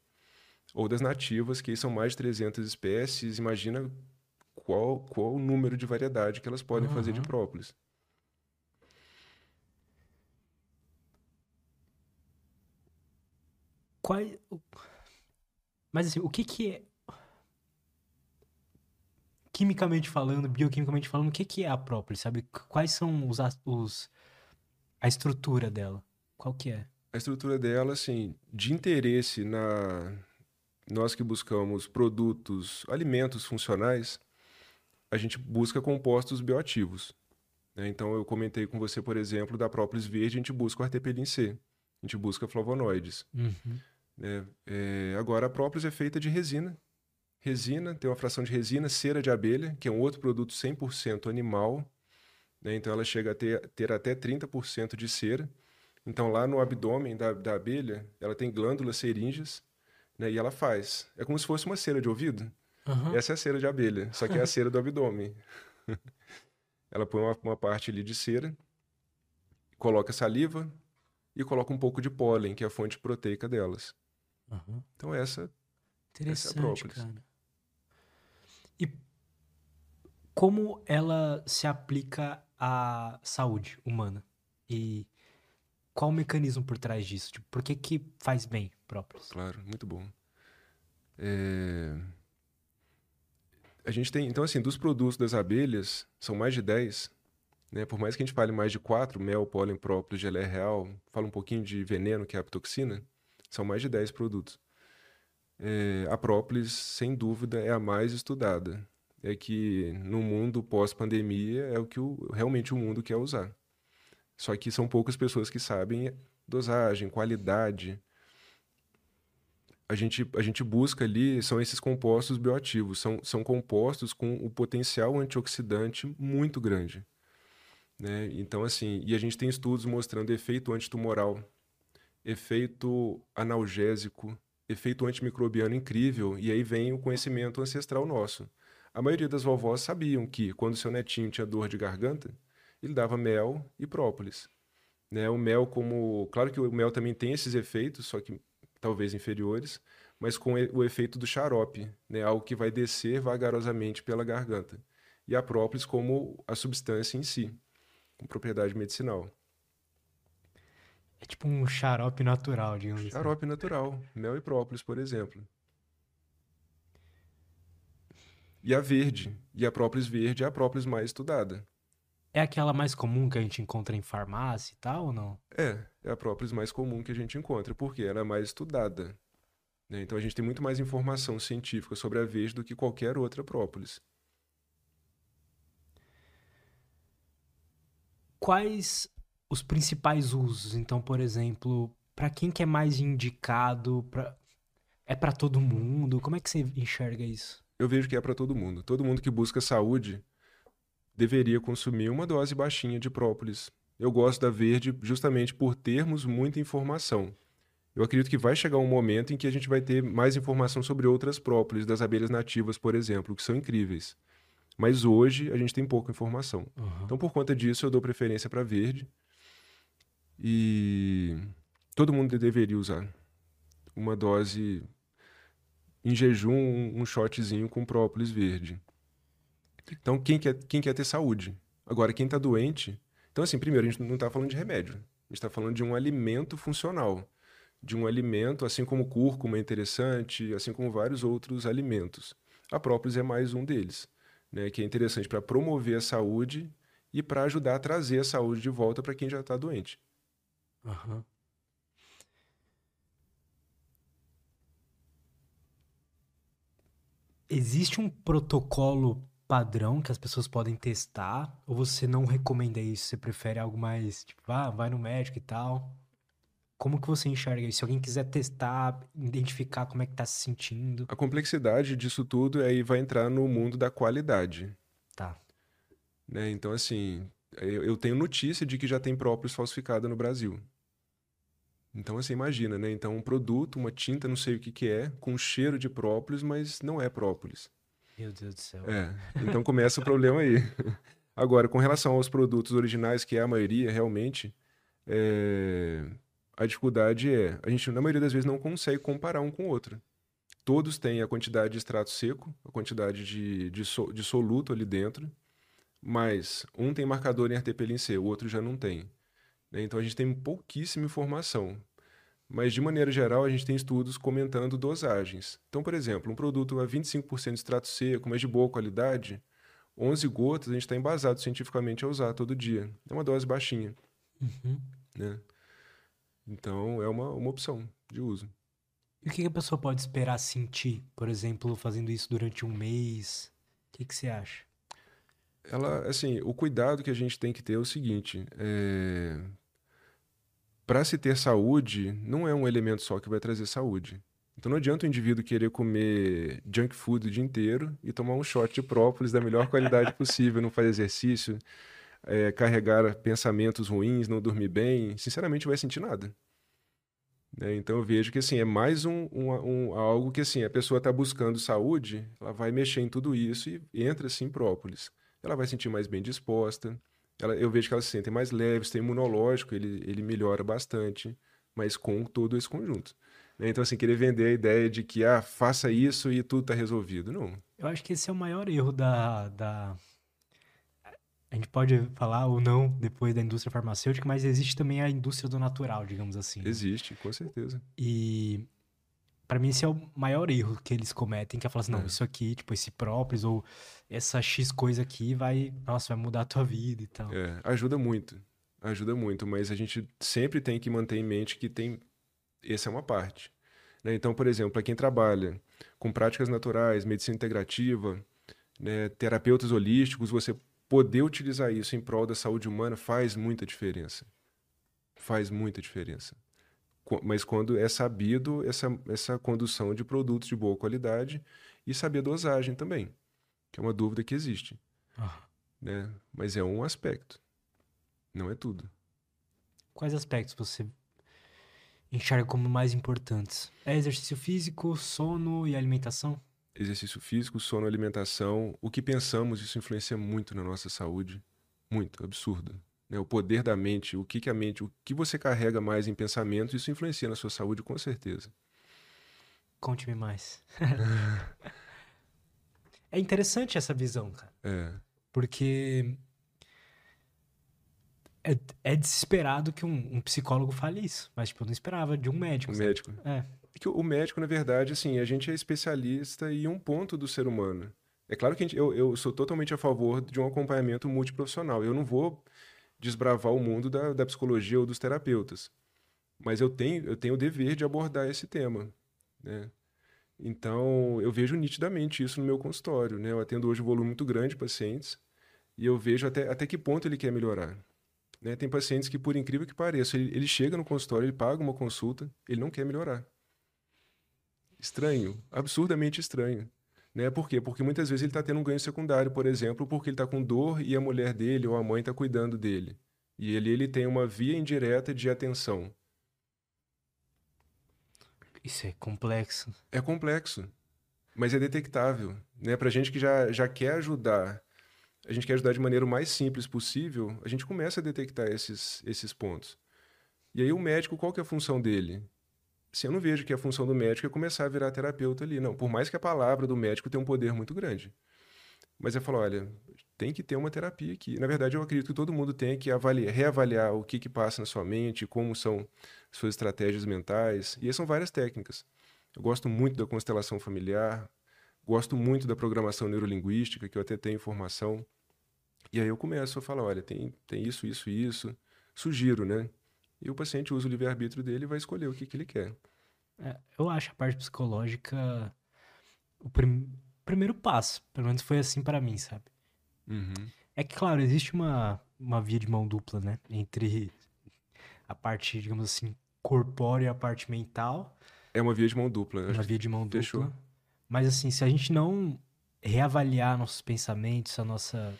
Ou das nativas, que são mais de 300 espécies, imagina qual, qual o número de variedade que elas podem fazer de Aham. própolis. O- Mas assim, o que que é... Quimicamente falando, bioquimicamente falando, o que que é a própolis, sabe? Qu- Quais são os, os... a estrutura dela? Qual que é? A estrutura dela, assim, de interesse na nós que buscamos produtos, alimentos funcionais, a gente busca compostos bioativos. né? Então, eu comentei com você, por exemplo, da própolis verde, a gente busca o artepelin C, a gente busca flavonoides. Uhum. Né? É, agora, a própolis é feita de resina. Resina, tem uma fração de resina, cera de abelha, que é um outro produto 100% animal. né? Então, ela chega a ter, ter até 30% de cera. Então, lá no abdômen da, da abelha, ela tem glândulas seríngeas, né? E ela faz. É como se fosse uma cera de ouvido. Aham. Essa é a cera de abelha, só que é a (laughs) cera do abdômen. (laughs) ela põe uma, uma parte ali de cera, coloca saliva e coloca um pouco de pólen, que é a fonte proteica delas. Aham. Então, essa Interessante, própolis. cara. E como ela se aplica à saúde humana? E qual o mecanismo por trás disso? Tipo, por que que faz bem própolis? Claro, muito bom. É, A gente tem, então assim, dos produtos das abelhas, são mais de 10, né? Por mais que a gente fale mais de 4, mel, pólen, própolis, geleia real, fala um pouquinho de veneno, que é a apitoxina, são mais de 10 produtos. É, A própolis, sem dúvida, é a mais estudada. É que no mundo pós-pandemia é o que o- realmente o mundo quer usar. Só que são poucas pessoas que sabem dosagem, qualidade, a gente, a gente busca ali são esses compostos bioativos. São, são compostos com o potencial antioxidante muito grande. Né? Então, assim, e a gente tem estudos mostrando efeito antitumoral, efeito analgésico, efeito antimicrobiano incrível, e aí vem o conhecimento ancestral nosso. A maioria das vovós sabiam que quando seu netinho tinha dor de garganta, ele dava mel e própolis. Né? O mel como... Claro que o mel também tem esses efeitos, só que talvez inferiores, mas com o efeito do xarope, né? Algo que vai descer vagarosamente pela garganta. E a própolis como a substância em si, com propriedade medicinal. É tipo um xarope natural, digamos assim. Xarope natural, mel e própolis, por exemplo. E a verde, e a própolis verde é a própolis mais estudada. É aquela mais comum que a gente encontra em farmácia e tal ou não? É, é a própolis mais comum que a gente encontra, porque ela é mais estudada. né? Então a gente tem muito mais informação científica sobre a verde do que qualquer outra própolis. Quais os principais usos? Então, por exemplo, pra quem que é mais indicado? Pra... É pra todo mundo? Como é que você enxerga isso? Eu vejo que é para todo mundo. Todo mundo que busca saúde deveria consumir uma dose baixinha de própolis. Eu gosto da verde justamente por termos muita informação. Eu acredito que vai chegar um momento em que a gente vai ter mais informação sobre outras própolis, das abelhas nativas, por exemplo, que são incríveis. Mas hoje a gente tem pouca informação. Aham. Então, por conta disso, eu dou preferência para verde. E todo mundo deveria usar uma dose em jejum, um, shotzinho com própolis verde. Então, quem quer, quem quer ter saúde? Agora, quem está doente. Então, assim, primeiro, a gente não está falando de remédio. A gente está falando de um alimento funcional. De um alimento, assim como o cúrcuma é interessante, assim como vários outros alimentos. A própolis é mais um deles, né, que é interessante para promover a saúde e para ajudar a trazer a saúde de volta para quem já está doente. Uhum. Existe um protocolo padrão que as pessoas podem testar? Ou você não recomenda isso? Você prefere algo mais, tipo, ah, vai no médico e tal? Como que você enxerga isso? Se alguém quiser testar, identificar como é que tá se sentindo. A complexidade disso tudo aí vai entrar no mundo da qualidade. Tá. Né? Então, assim, eu, eu tenho notícia de que já tem própolis falsificada no Brasil. Então, assim, imagina, né? Então, um produto, uma tinta, não sei o que que é, com cheiro de própolis, mas não é própolis. Meu Deus do céu. É, então começa o problema aí. (laughs) Agora, com relação aos produtos originais, que é a maioria, realmente, é... a dificuldade é, a gente, na maioria das vezes, não consegue comparar um com o outro. Todos têm a quantidade de extrato seco, a quantidade de, de, so, de soluto ali dentro, mas um tem marcador em RTP C, o outro já não tem. Né? Então a gente tem pouquíssima informação. Mas, de maneira geral, a gente tem estudos comentando dosagens. Então, por exemplo, um produto a 25% de extrato seco, mas de boa qualidade, 11 gotas a gente está embasado cientificamente a usar todo dia. É uma dose baixinha. Uhum. Né? Então, é uma, uma opção de uso. E o que a pessoa pode esperar sentir, por exemplo, fazendo isso durante um mês? O que, que você acha? ela, assim, o cuidado que a gente tem que ter é o seguinte: é... para se ter saúde, não é um elemento só que vai trazer saúde. Então não adianta o indivíduo querer comer junk food o dia inteiro e tomar um shot de própolis da melhor qualidade (laughs) possível, não fazer exercício, é, carregar pensamentos ruins, não dormir bem. Sinceramente, não vai sentir nada. Né? Então eu vejo que assim é mais um, um, um algo que assim a pessoa está buscando saúde, ela vai mexer em tudo isso e entra assim própolis ela vai sentir mais bem disposta. Ela, eu vejo que elas se sentem mais leves, tem imunológico, ele, ele melhora bastante, mas com todo esse conjunto. Né? Então, assim, querer vender a ideia de que, ah, faça isso e tudo está resolvido. Não. Eu acho que esse é o maior erro da, da... A gente pode falar ou não depois da indústria farmacêutica, mas existe também a indústria do natural, digamos assim. Né? Existe, com certeza. E para mim esse é o maior erro que eles cometem, que é falar assim, não, é. isso aqui, tipo, esse própolis ou essa X coisa aqui vai, nossa, vai mudar a tua vida e tal. É, ajuda muito. Ajuda muito, mas a gente sempre tem que manter em mente que tem essa é uma parte. Né? Então, por exemplo, para quem trabalha com práticas naturais, medicina integrativa, né, terapeutas holísticos, você poder utilizar isso em prol da saúde humana faz muita diferença. Faz muita diferença mas quando é sabido essa, essa condução de produtos de boa qualidade e saber a dosagem também, que é uma dúvida que existe. Ah. Né? Mas é um aspecto, não é tudo. Quais aspectos você enxerga como mais importantes? É exercício físico, sono e alimentação? Exercício físico, sono, alimentação. O que pensamos, isso influencia muito na nossa saúde. Muito, absurdo né, o poder da mente, o que, que a mente, o que você carrega mais em pensamento, isso influencia na sua saúde com certeza. Conte-me mais. (laughs) é interessante essa visão, cara. É. Porque é, é desesperado que um, um, psicólogo fale isso, mas tipo, eu não esperava de um médico. Um sabe? médico. É. Que o médico, na verdade, assim, a gente é especialista em um ponto do ser humano. É claro que gente, eu, eu sou totalmente a favor de um acompanhamento multiprofissional. Eu não vou desbravar o mundo da, da psicologia ou dos terapeutas. Mas eu tenho, eu tenho o dever de abordar esse tema, né? Então, eu vejo nitidamente isso no meu consultório, né? Eu atendo hoje um volume muito grande de pacientes e eu vejo até, até que ponto ele quer melhorar. Né? Tem pacientes que, por incrível que pareça, ele, ele chega no consultório, ele paga uma consulta, ele não quer melhorar. Estranho, absurdamente estranho. Né? Por quê? Porque muitas vezes ele está tendo um ganho secundário, por exemplo, porque ele está com dor e a mulher dele ou a mãe está cuidando dele. E ele, ele tem uma via indireta de atenção. Isso é complexo. É complexo, mas é detectável. Né? Para gente que já, já quer ajudar, a gente quer ajudar de maneira mais simples possível, a gente começa a detectar esses, esses pontos. E aí o médico, qual que é a função dele? Assim, eu não vejo que a função do médico é começar a virar terapeuta ali. Não, por mais que a palavra do médico tenha um poder muito grande. Mas eu falo, olha, tem que ter uma terapia aqui. Na verdade, eu acredito que todo mundo tem que avaliar, reavaliar o que, que passa na sua mente, como são suas estratégias mentais. E são várias técnicas. Eu gosto muito da constelação familiar, gosto muito da programação neurolinguística, que eu até tenho informação. E aí eu começo a falar, olha, tem, tem isso, isso isso. Sugiro, né? E o paciente usa o livre-arbítrio dele e vai escolher o que, que ele quer. É, eu acho a parte psicológica o prim primeiro passo. Pelo menos foi assim para mim, sabe? Uhum. É que, claro, existe uma, uma via de mão dupla, né? Entre a parte, digamos assim, corpórea e a parte mental. É uma via de mão dupla. Uma via de mão dupla. Fechou. Mas, assim, se a gente não reavaliar nossos pensamentos, a nossa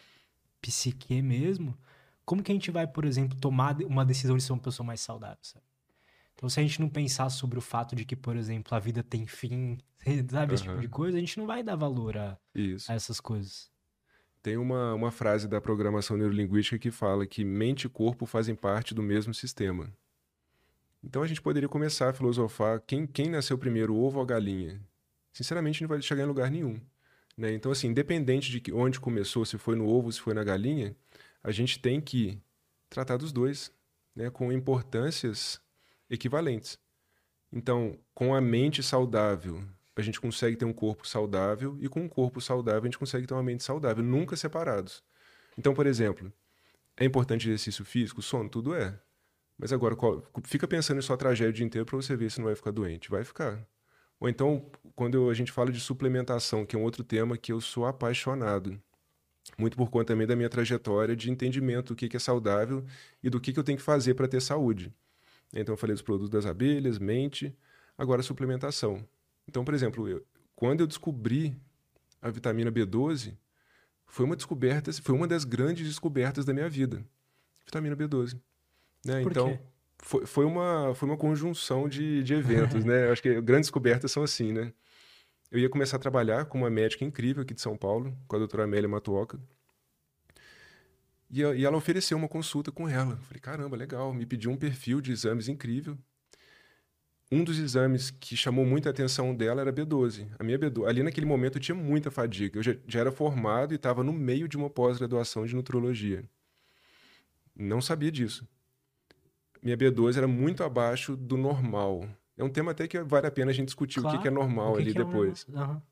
psique mesmo, como que a gente vai, por exemplo, tomar uma decisão de ser uma pessoa mais saudável, sabe? Então, se a gente não pensar sobre o fato de que, por exemplo, a vida tem fim, (laughs) sabe, esse tipo de coisa, a gente não vai dar valor a, a essas coisas. Tem uma, uma frase da programação neurolinguística que fala que mente e corpo fazem parte do mesmo sistema. Então a gente poderia começar a filosofar quem, quem nasceu primeiro, o ovo ou a galinha. Sinceramente, não vai chegar em lugar nenhum. Né? Então, assim, independente de que, onde começou, se foi no ovo, se foi na galinha, a gente tem que tratar dos dois né? com importâncias equivalentes. Então, com a mente saudável, a gente consegue ter um corpo saudável e com um corpo saudável a gente consegue ter uma mente saudável, nunca separados. Então, por exemplo, é importante exercício físico, sono, tudo é. Mas agora, fica pensando em sua tragédia o dia inteiro para você ver se não vai ficar doente. Vai ficar. Ou então, quando a gente fala de suplementação, que é um outro tema que eu sou apaixonado. Muito por conta também da minha trajetória de entendimento do que é saudável e do que eu tenho que fazer para ter saúde. Então, eu falei dos produtos das abelhas, mente, agora suplementação. Então, por exemplo, eu, quando eu descobri a vitamina B12, foi uma descoberta, foi uma das grandes descobertas da minha vida. Vitamina B12. Né? Por então, quê? Foi, foi, uma, foi uma conjunção de, de eventos, né? Eu acho que grandes descobertas são assim, né? Eu ia começar a trabalhar com uma médica incrível aqui de São Paulo, com a doutora Amélia Matuoca. E, e ela ofereceu uma consulta com ela. Falei, caramba, legal. Me pediu um perfil de exames incrível um dos exames que chamou muita atenção dela era B12. A minha B12, ali naquele momento eu tinha muita fadiga. Eu já, já era formado e estava no meio de uma pós-graduação de nutrologia. Não sabia disso. Minha B12 era muito abaixo do normal. É um tema até que vale a pena a gente discutir Claro, o que, que é normal que ali que é depois. Aham.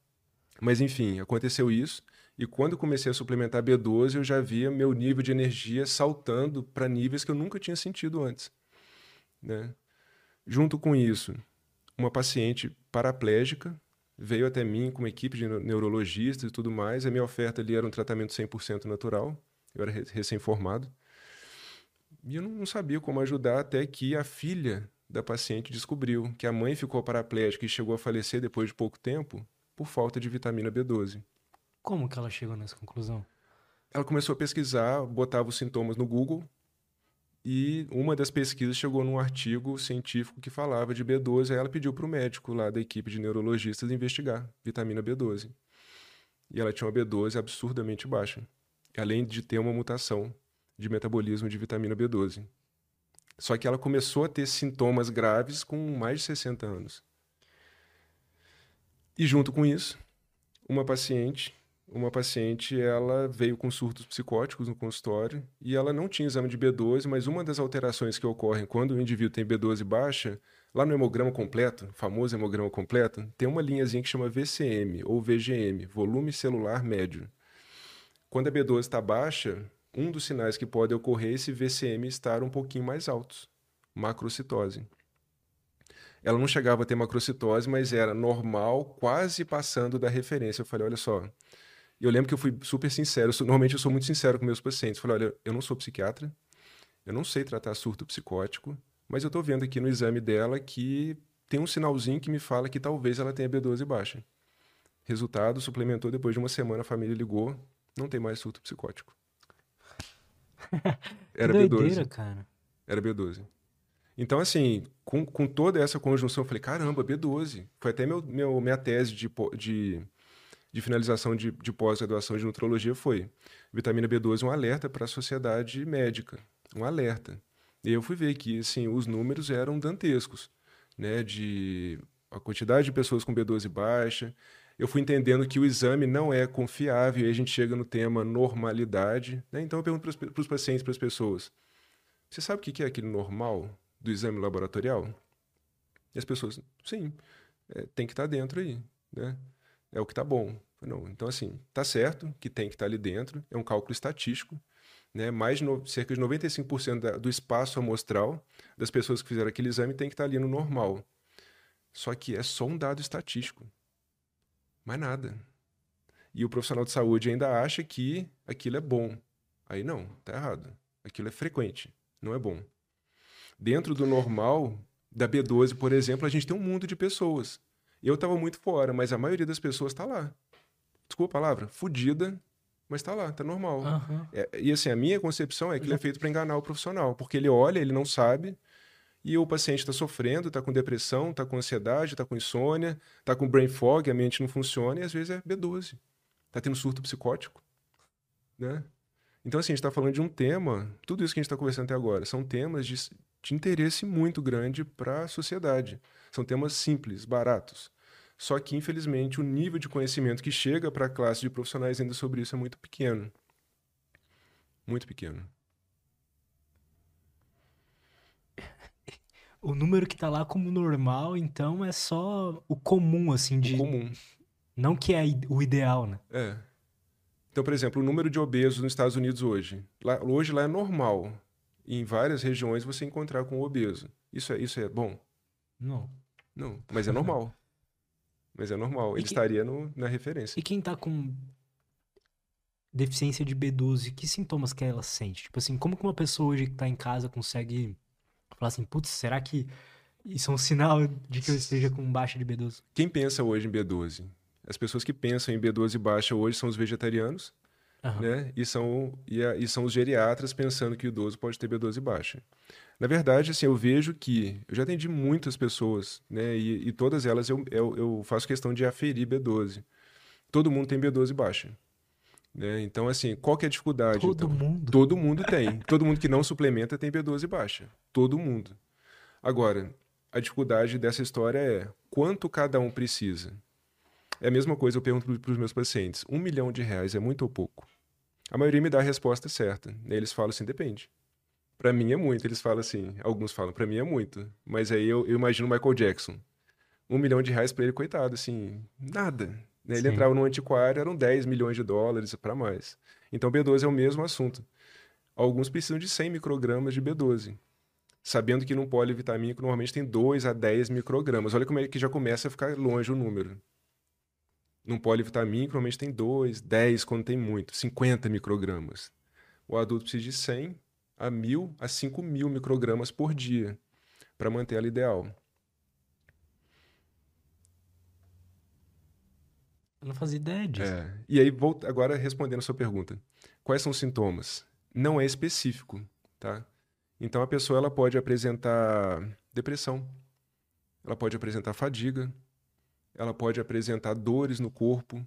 Mas enfim, aconteceu isso. E quando eu comecei a suplementar B12, eu já via meu nível de energia saltando para níveis que eu nunca tinha sentido antes. Né? Junto com isso, uma paciente paraplégica veio até mim com uma equipe de neu- neurologistas e tudo mais. A minha oferta ali era um tratamento 100% natural. Eu era re- recém-formado. E eu não sabia como ajudar até que a filha da paciente descobriu que a mãe ficou paraplégica e chegou a falecer depois de pouco tempo por falta de vitamina B12. Como que ela chegou nessa conclusão? Ela começou a pesquisar, botava os sintomas no Google e uma das pesquisas chegou num artigo científico que falava de B12. Aí ela pediu para o médico lá da equipe de neurologistas investigar vitamina B12. E ela tinha uma B12 absurdamente baixa, além de ter uma mutação de metabolismo de vitamina B12. Só que ela começou a ter sintomas graves com mais de 60 anos. E junto com isso, uma paciente, uma paciente, ela veio com surtos psicóticos no consultório e ela não tinha exame de B12, mas uma das alterações que ocorrem quando o indivíduo tem B12 baixa, lá no hemograma completo, famoso hemograma completo, tem uma linhazinha que chama VCM ou VGM, volume celular médio. Quando a B12 está baixa, um dos sinais que pode ocorrer é esse VCM estar um pouquinho mais altos, macrocitose. Ela não chegava a ter macrocitose, mas era normal, quase passando da referência. Eu falei, olha só. E eu lembro que eu fui super sincero. eu sou- normalmente eu sou muito sincero com meus pacientes. Eu falei, olha, eu não sou psiquiatra, eu não sei tratar surto psicótico, mas eu estou vendo aqui no exame dela que tem um sinalzinho que me fala que talvez ela tenha B12 baixa. Resultado, suplementou depois de uma semana, a família ligou, não tem mais surto psicótico. (laughs) Era que B12. doideira, cara. Era B12. Então, assim, com, com toda essa conjunção, eu falei, caramba, B12. Foi até meu, meu, minha tese de, de, de finalização de, de pós-graduação de nutrologia foi vitamina B12 um alerta para a sociedade médica, um alerta. E eu fui ver que, assim, os números eram dantescos. né, de a quantidade de pessoas com B12 baixa. Eu fui entendendo que o exame não é confiável, e a gente chega no tema normalidade. Né? Então eu pergunto para os pacientes, para as pessoas: você sabe o que é aquele normal do exame laboratorial? E as pessoas, sim, é, tem que estar tá dentro aí, né? É o que está bom. Não, então assim, tá certo que tem que estar ali dentro, é um cálculo estatístico, né? Mais no, cerca de 95% da, do espaço amostral das pessoas que fizeram aquele exame tem que estar ali no normal. Só que é só um dado estatístico. Mais nada. E o profissional de saúde ainda acha que aquilo é bom. Aí não, tá errado. Aquilo é frequente, não é bom. Dentro do normal, da B12, por exemplo, a gente tem um mundo de pessoas. Eu estava muito fora, mas a maioria das pessoas está lá. Desculpa a palavra, fudida, mas está lá, está normal. Uhum. É, e assim, a minha concepção é que ele é feito para enganar o profissional, porque ele olha, ele não sabe, e o paciente está sofrendo, está com depressão, está com ansiedade, está com insônia, está com brain fog, a mente não funciona, e às vezes é B12. Está tendo surto psicótico. Né? Então, assim, a gente está falando de um tema, tudo isso que a gente está conversando até agora, são temas de, de interesse muito grande para a sociedade. São temas simples, baratos. Só que, infelizmente, o nível de conhecimento que chega para a classe de profissionais ainda sobre isso é muito pequeno. Muito pequeno. o número que tá lá como normal, então é só o comum, assim, de. O comum. Não que é o ideal, né? É. Então, por exemplo, o número de obesos nos Estados Unidos hoje. Lá, hoje lá é normal. em várias regiões você encontrar com obeso. Isso é, isso é bom? Não. Não, mas é normal. (laughs) mas é normal. Ele estaria no, na referência. E quem tá com deficiência de B12, que sintomas que ela sente? Tipo assim, como que uma pessoa hoje que tá em casa consegue Falar assim, putz, será que isso é um sinal de que eu esteja com baixa de B12? Quem pensa hoje em B12? As pessoas que pensam em B12 baixa hoje são os vegetarianos, uhum. né? E são, e, a, e, são os geriatras pensando que o idoso pode ter B12 baixa. Na verdade, assim, eu vejo que... Eu já atendi muitas pessoas, né? E, e todas elas eu, eu, eu faço questão de aferir B12. Todo mundo tem B12 baixa. Né? Então, assim, qual que é a dificuldade? Todo então? mundo? Todo mundo tem. Todo mundo que não suplementa tem B12 baixa. Todo mundo. Agora, a dificuldade dessa história é quanto cada um precisa. É a mesma coisa, eu pergunto para os meus pacientes: um milhão de reais é muito ou pouco? A maioria me dá a resposta certa. Eles falam assim: depende. Para mim é muito. Eles falam assim: alguns falam, para mim é muito. Mas aí eu, eu imagino o Michael Jackson. Um milhão de reais para ele, coitado, assim, nada. Né? Ele entrava no antiquário, eram 10 milhões de dólares para mais. Então, B12 é o mesmo assunto. Alguns precisam de 100 microgramas de B12, sabendo que num polivitamínico normalmente tem 2 a 10 microgramas. Olha como é que já começa a ficar longe o número. Num polivitamínico normalmente tem 2, 10 quando tem muito, 50 microgramas. O adulto precisa de 100 a 1.000 a 5.000 microgramas por dia para manter ela ideal. Eu não fazia ideia disso. É. E aí, vou agora respondendo a sua pergunta. Quais são os sintomas? Não é específico, tá? Então, a pessoa ela pode apresentar depressão, ela pode apresentar fadiga, ela pode apresentar dores no corpo,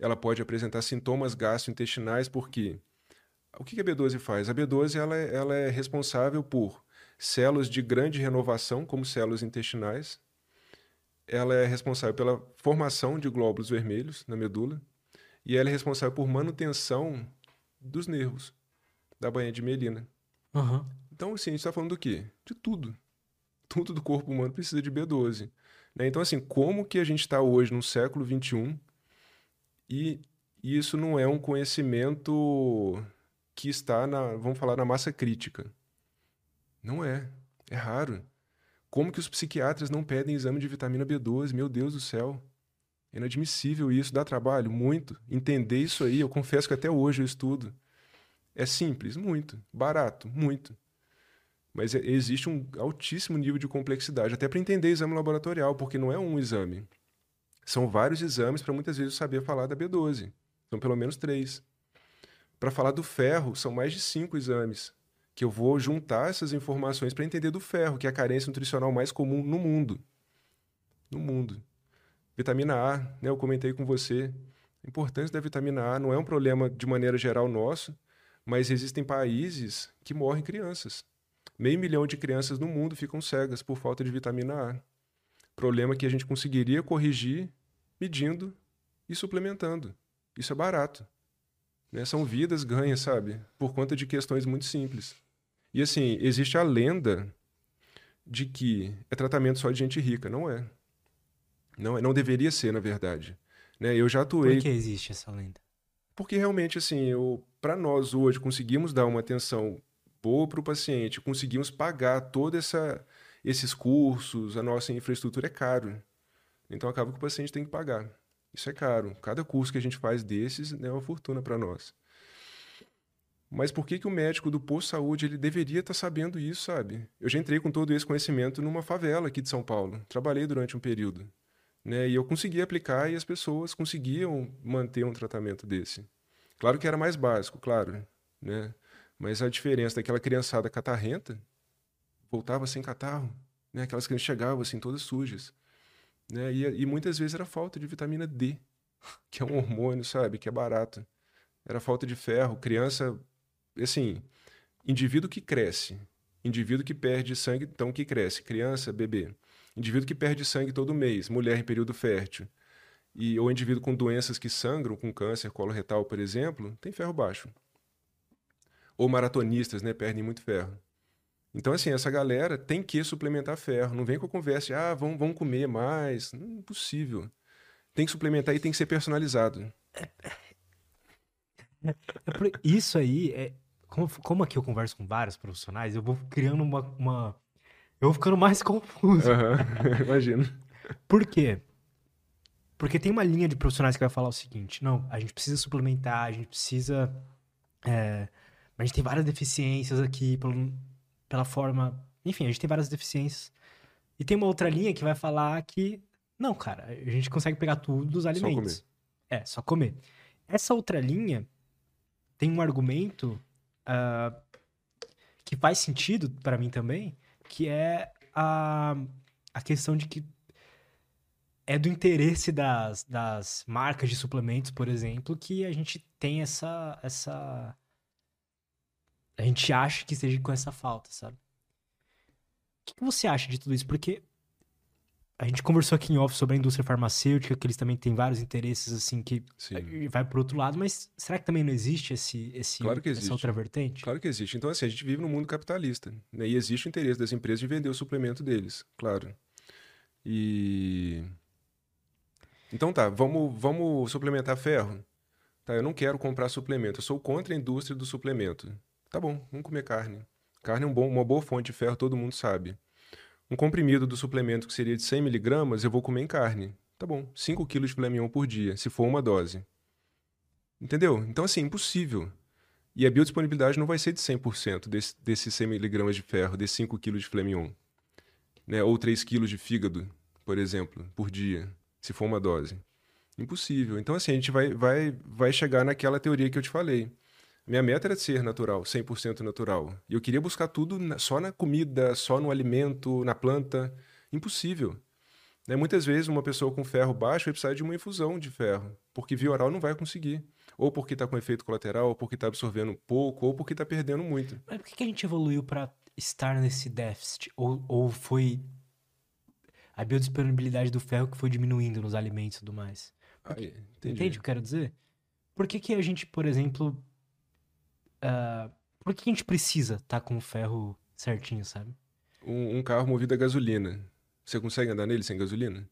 ela pode apresentar sintomas gastrointestinais, porque o que a B12 faz? A B12 ela é, ela é responsável por células de grande renovação, como células intestinais, ela é responsável pela formação de glóbulos vermelhos na medula e ela é responsável por manutenção dos nervos da banha de melina. Uhum. Então, assim, a gente está falando do quê? De tudo. Tudo do corpo humano precisa de B12. Né? Então, assim, como que a gente está hoje no século XXI e isso não é um conhecimento que está na, vamos falar, na massa crítica? Não é. É raro. Como que os psiquiatras não pedem exame de vitamina B12? Meu Deus do céu. É inadmissível isso, dá trabalho, muito. Entender isso aí, eu confesso que até hoje eu estudo. É simples, muito. Barato, muito. Mas é, existe um altíssimo nível de complexidade, até para entender exame laboratorial, porque não é um exame. São vários exames para muitas vezes saber falar da B12. São pelo menos três. Para falar do ferro, são mais de cinco exames que eu vou juntar essas informações para entender do ferro, que é a carência nutricional mais comum no mundo. No mundo. Vitamina A, né, eu comentei com você. A importância da vitamina A não é um problema de maneira geral nosso, mas existem países que morrem crianças. Meio milhão de crianças no mundo ficam cegas por falta de vitamina A. Problema que a gente conseguiria corrigir medindo e suplementando. Isso é barato. Né? São vidas ganhas, sabe? Por conta de questões muito simples. E assim, existe a lenda de que é tratamento só de gente rica. Não é. Não, é, não deveria ser, na verdade. Né? Eu já atuei. Por que existe essa lenda? Porque realmente, assim, para nós hoje conseguimos dar uma atenção boa para o paciente, conseguimos pagar toda essa esses cursos, a nossa infraestrutura é caro. Então acaba que o paciente tem que pagar. Isso é caro. Cada curso que a gente faz desses né, é uma fortuna para nós. Mas por que, que o médico do posto de saúde ele deveria estar tá sabendo isso, sabe? Eu já entrei com todo esse conhecimento numa favela aqui de São Paulo. Trabalhei durante um período. Né? E eu consegui aplicar e as pessoas conseguiam manter um tratamento desse. Claro que era mais básico, claro. Né? Mas a diferença daquela criançada catarrenta voltava sem catarro. Né? Aquelas crianças chegavam assim, todas sujas. Né? E, e muitas vezes era falta de vitamina D, (laughs) que é um hormônio, sabe? Que é barato. Era falta de ferro. Criança, assim, indivíduo que cresce, indivíduo que perde sangue, então que cresce, criança, bebê. Indivíduo que perde sangue todo mês, mulher em período fértil. E, ou indivíduo com doenças que sangram, com câncer coloretal, por exemplo, tem ferro baixo. Ou maratonistas, né, perdem muito ferro. Então, assim, essa galera tem que suplementar ferro. Não vem com a conversa de, ah, vamos, vamos comer mais. Não, é impossível. Tem que suplementar e tem que ser personalizado. É, é isso aí, é, como, como aqui eu converso com vários profissionais, eu vou criando uma. uma eu vou ficando mais (laughs) confuso. Uhum, (laughs) imagino. Por quê? Porque tem uma linha de profissionais que vai falar o seguinte: não, a gente precisa suplementar, a gente precisa. É, a gente tem várias deficiências aqui, pelo, pela forma. Enfim, a gente tem várias deficiências. E tem uma outra linha que vai falar que. Não, cara, a gente consegue pegar tudo dos alimentos. Só comer. É, só comer. Essa outra linha tem um argumento uh, que faz sentido para mim também, que é a, a questão de que é do interesse das, das marcas de suplementos, por exemplo, que a gente tem essa, essa a gente acha que esteja com essa falta, sabe? O que, você acha de tudo isso? Porque a gente conversou aqui em off sobre a indústria farmacêutica, que eles também têm vários interesses, assim, que Sim. vai pro outro lado, mas será que também não existe esse, esse claro que existe. essa outra vertente? Claro que existe. Então, assim, a gente vive num mundo capitalista, né? E existe o interesse das empresas de vender o suplemento deles, claro. E... Então tá, vamos, vamos suplementar ferro? Tá, eu não quero comprar suplemento, eu sou contra a indústria do suplemento. Tá bom, vamos comer carne. Carne é um bom, uma boa fonte de ferro, todo mundo sabe. Um comprimido do suplemento que seria de 100 miligramas, eu vou comer em carne. Tá bom, 5 quilos de filé mignon por dia, se for uma dose. Entendeu? Então, assim, impossível. E a biodisponibilidade não vai ser de 100% desse, desses 100 miligramas de ferro, desses 5 quilos de filé mignon. Né? Ou 3 quilos de fígado, por exemplo, por dia, se for uma dose. Impossível. Então, assim, a gente vai, vai, vai chegar naquela teoria que eu te falei. Minha meta era ser natural, 100% natural. E eu queria buscar tudo só na comida, só no alimento, na planta. Impossível. Né? Muitas vezes uma pessoa com ferro baixo vai precisar de uma infusão de ferro, porque via oral não vai conseguir. Ou porque está com efeito colateral, ou porque está absorvendo pouco, ou porque está perdendo muito. Mas por que a gente evoluiu para estar nesse déficit? Ou, ou foi a biodisponibilidade do ferro que foi diminuindo nos alimentos e tudo mais? Porque, entende o que eu quero dizer? Por que, que a gente, por exemplo, Uh, por que a gente precisa estar tá com o ferro certinho, sabe? Um, um, carro movido a gasolina. Você consegue andar nele sem gasolina?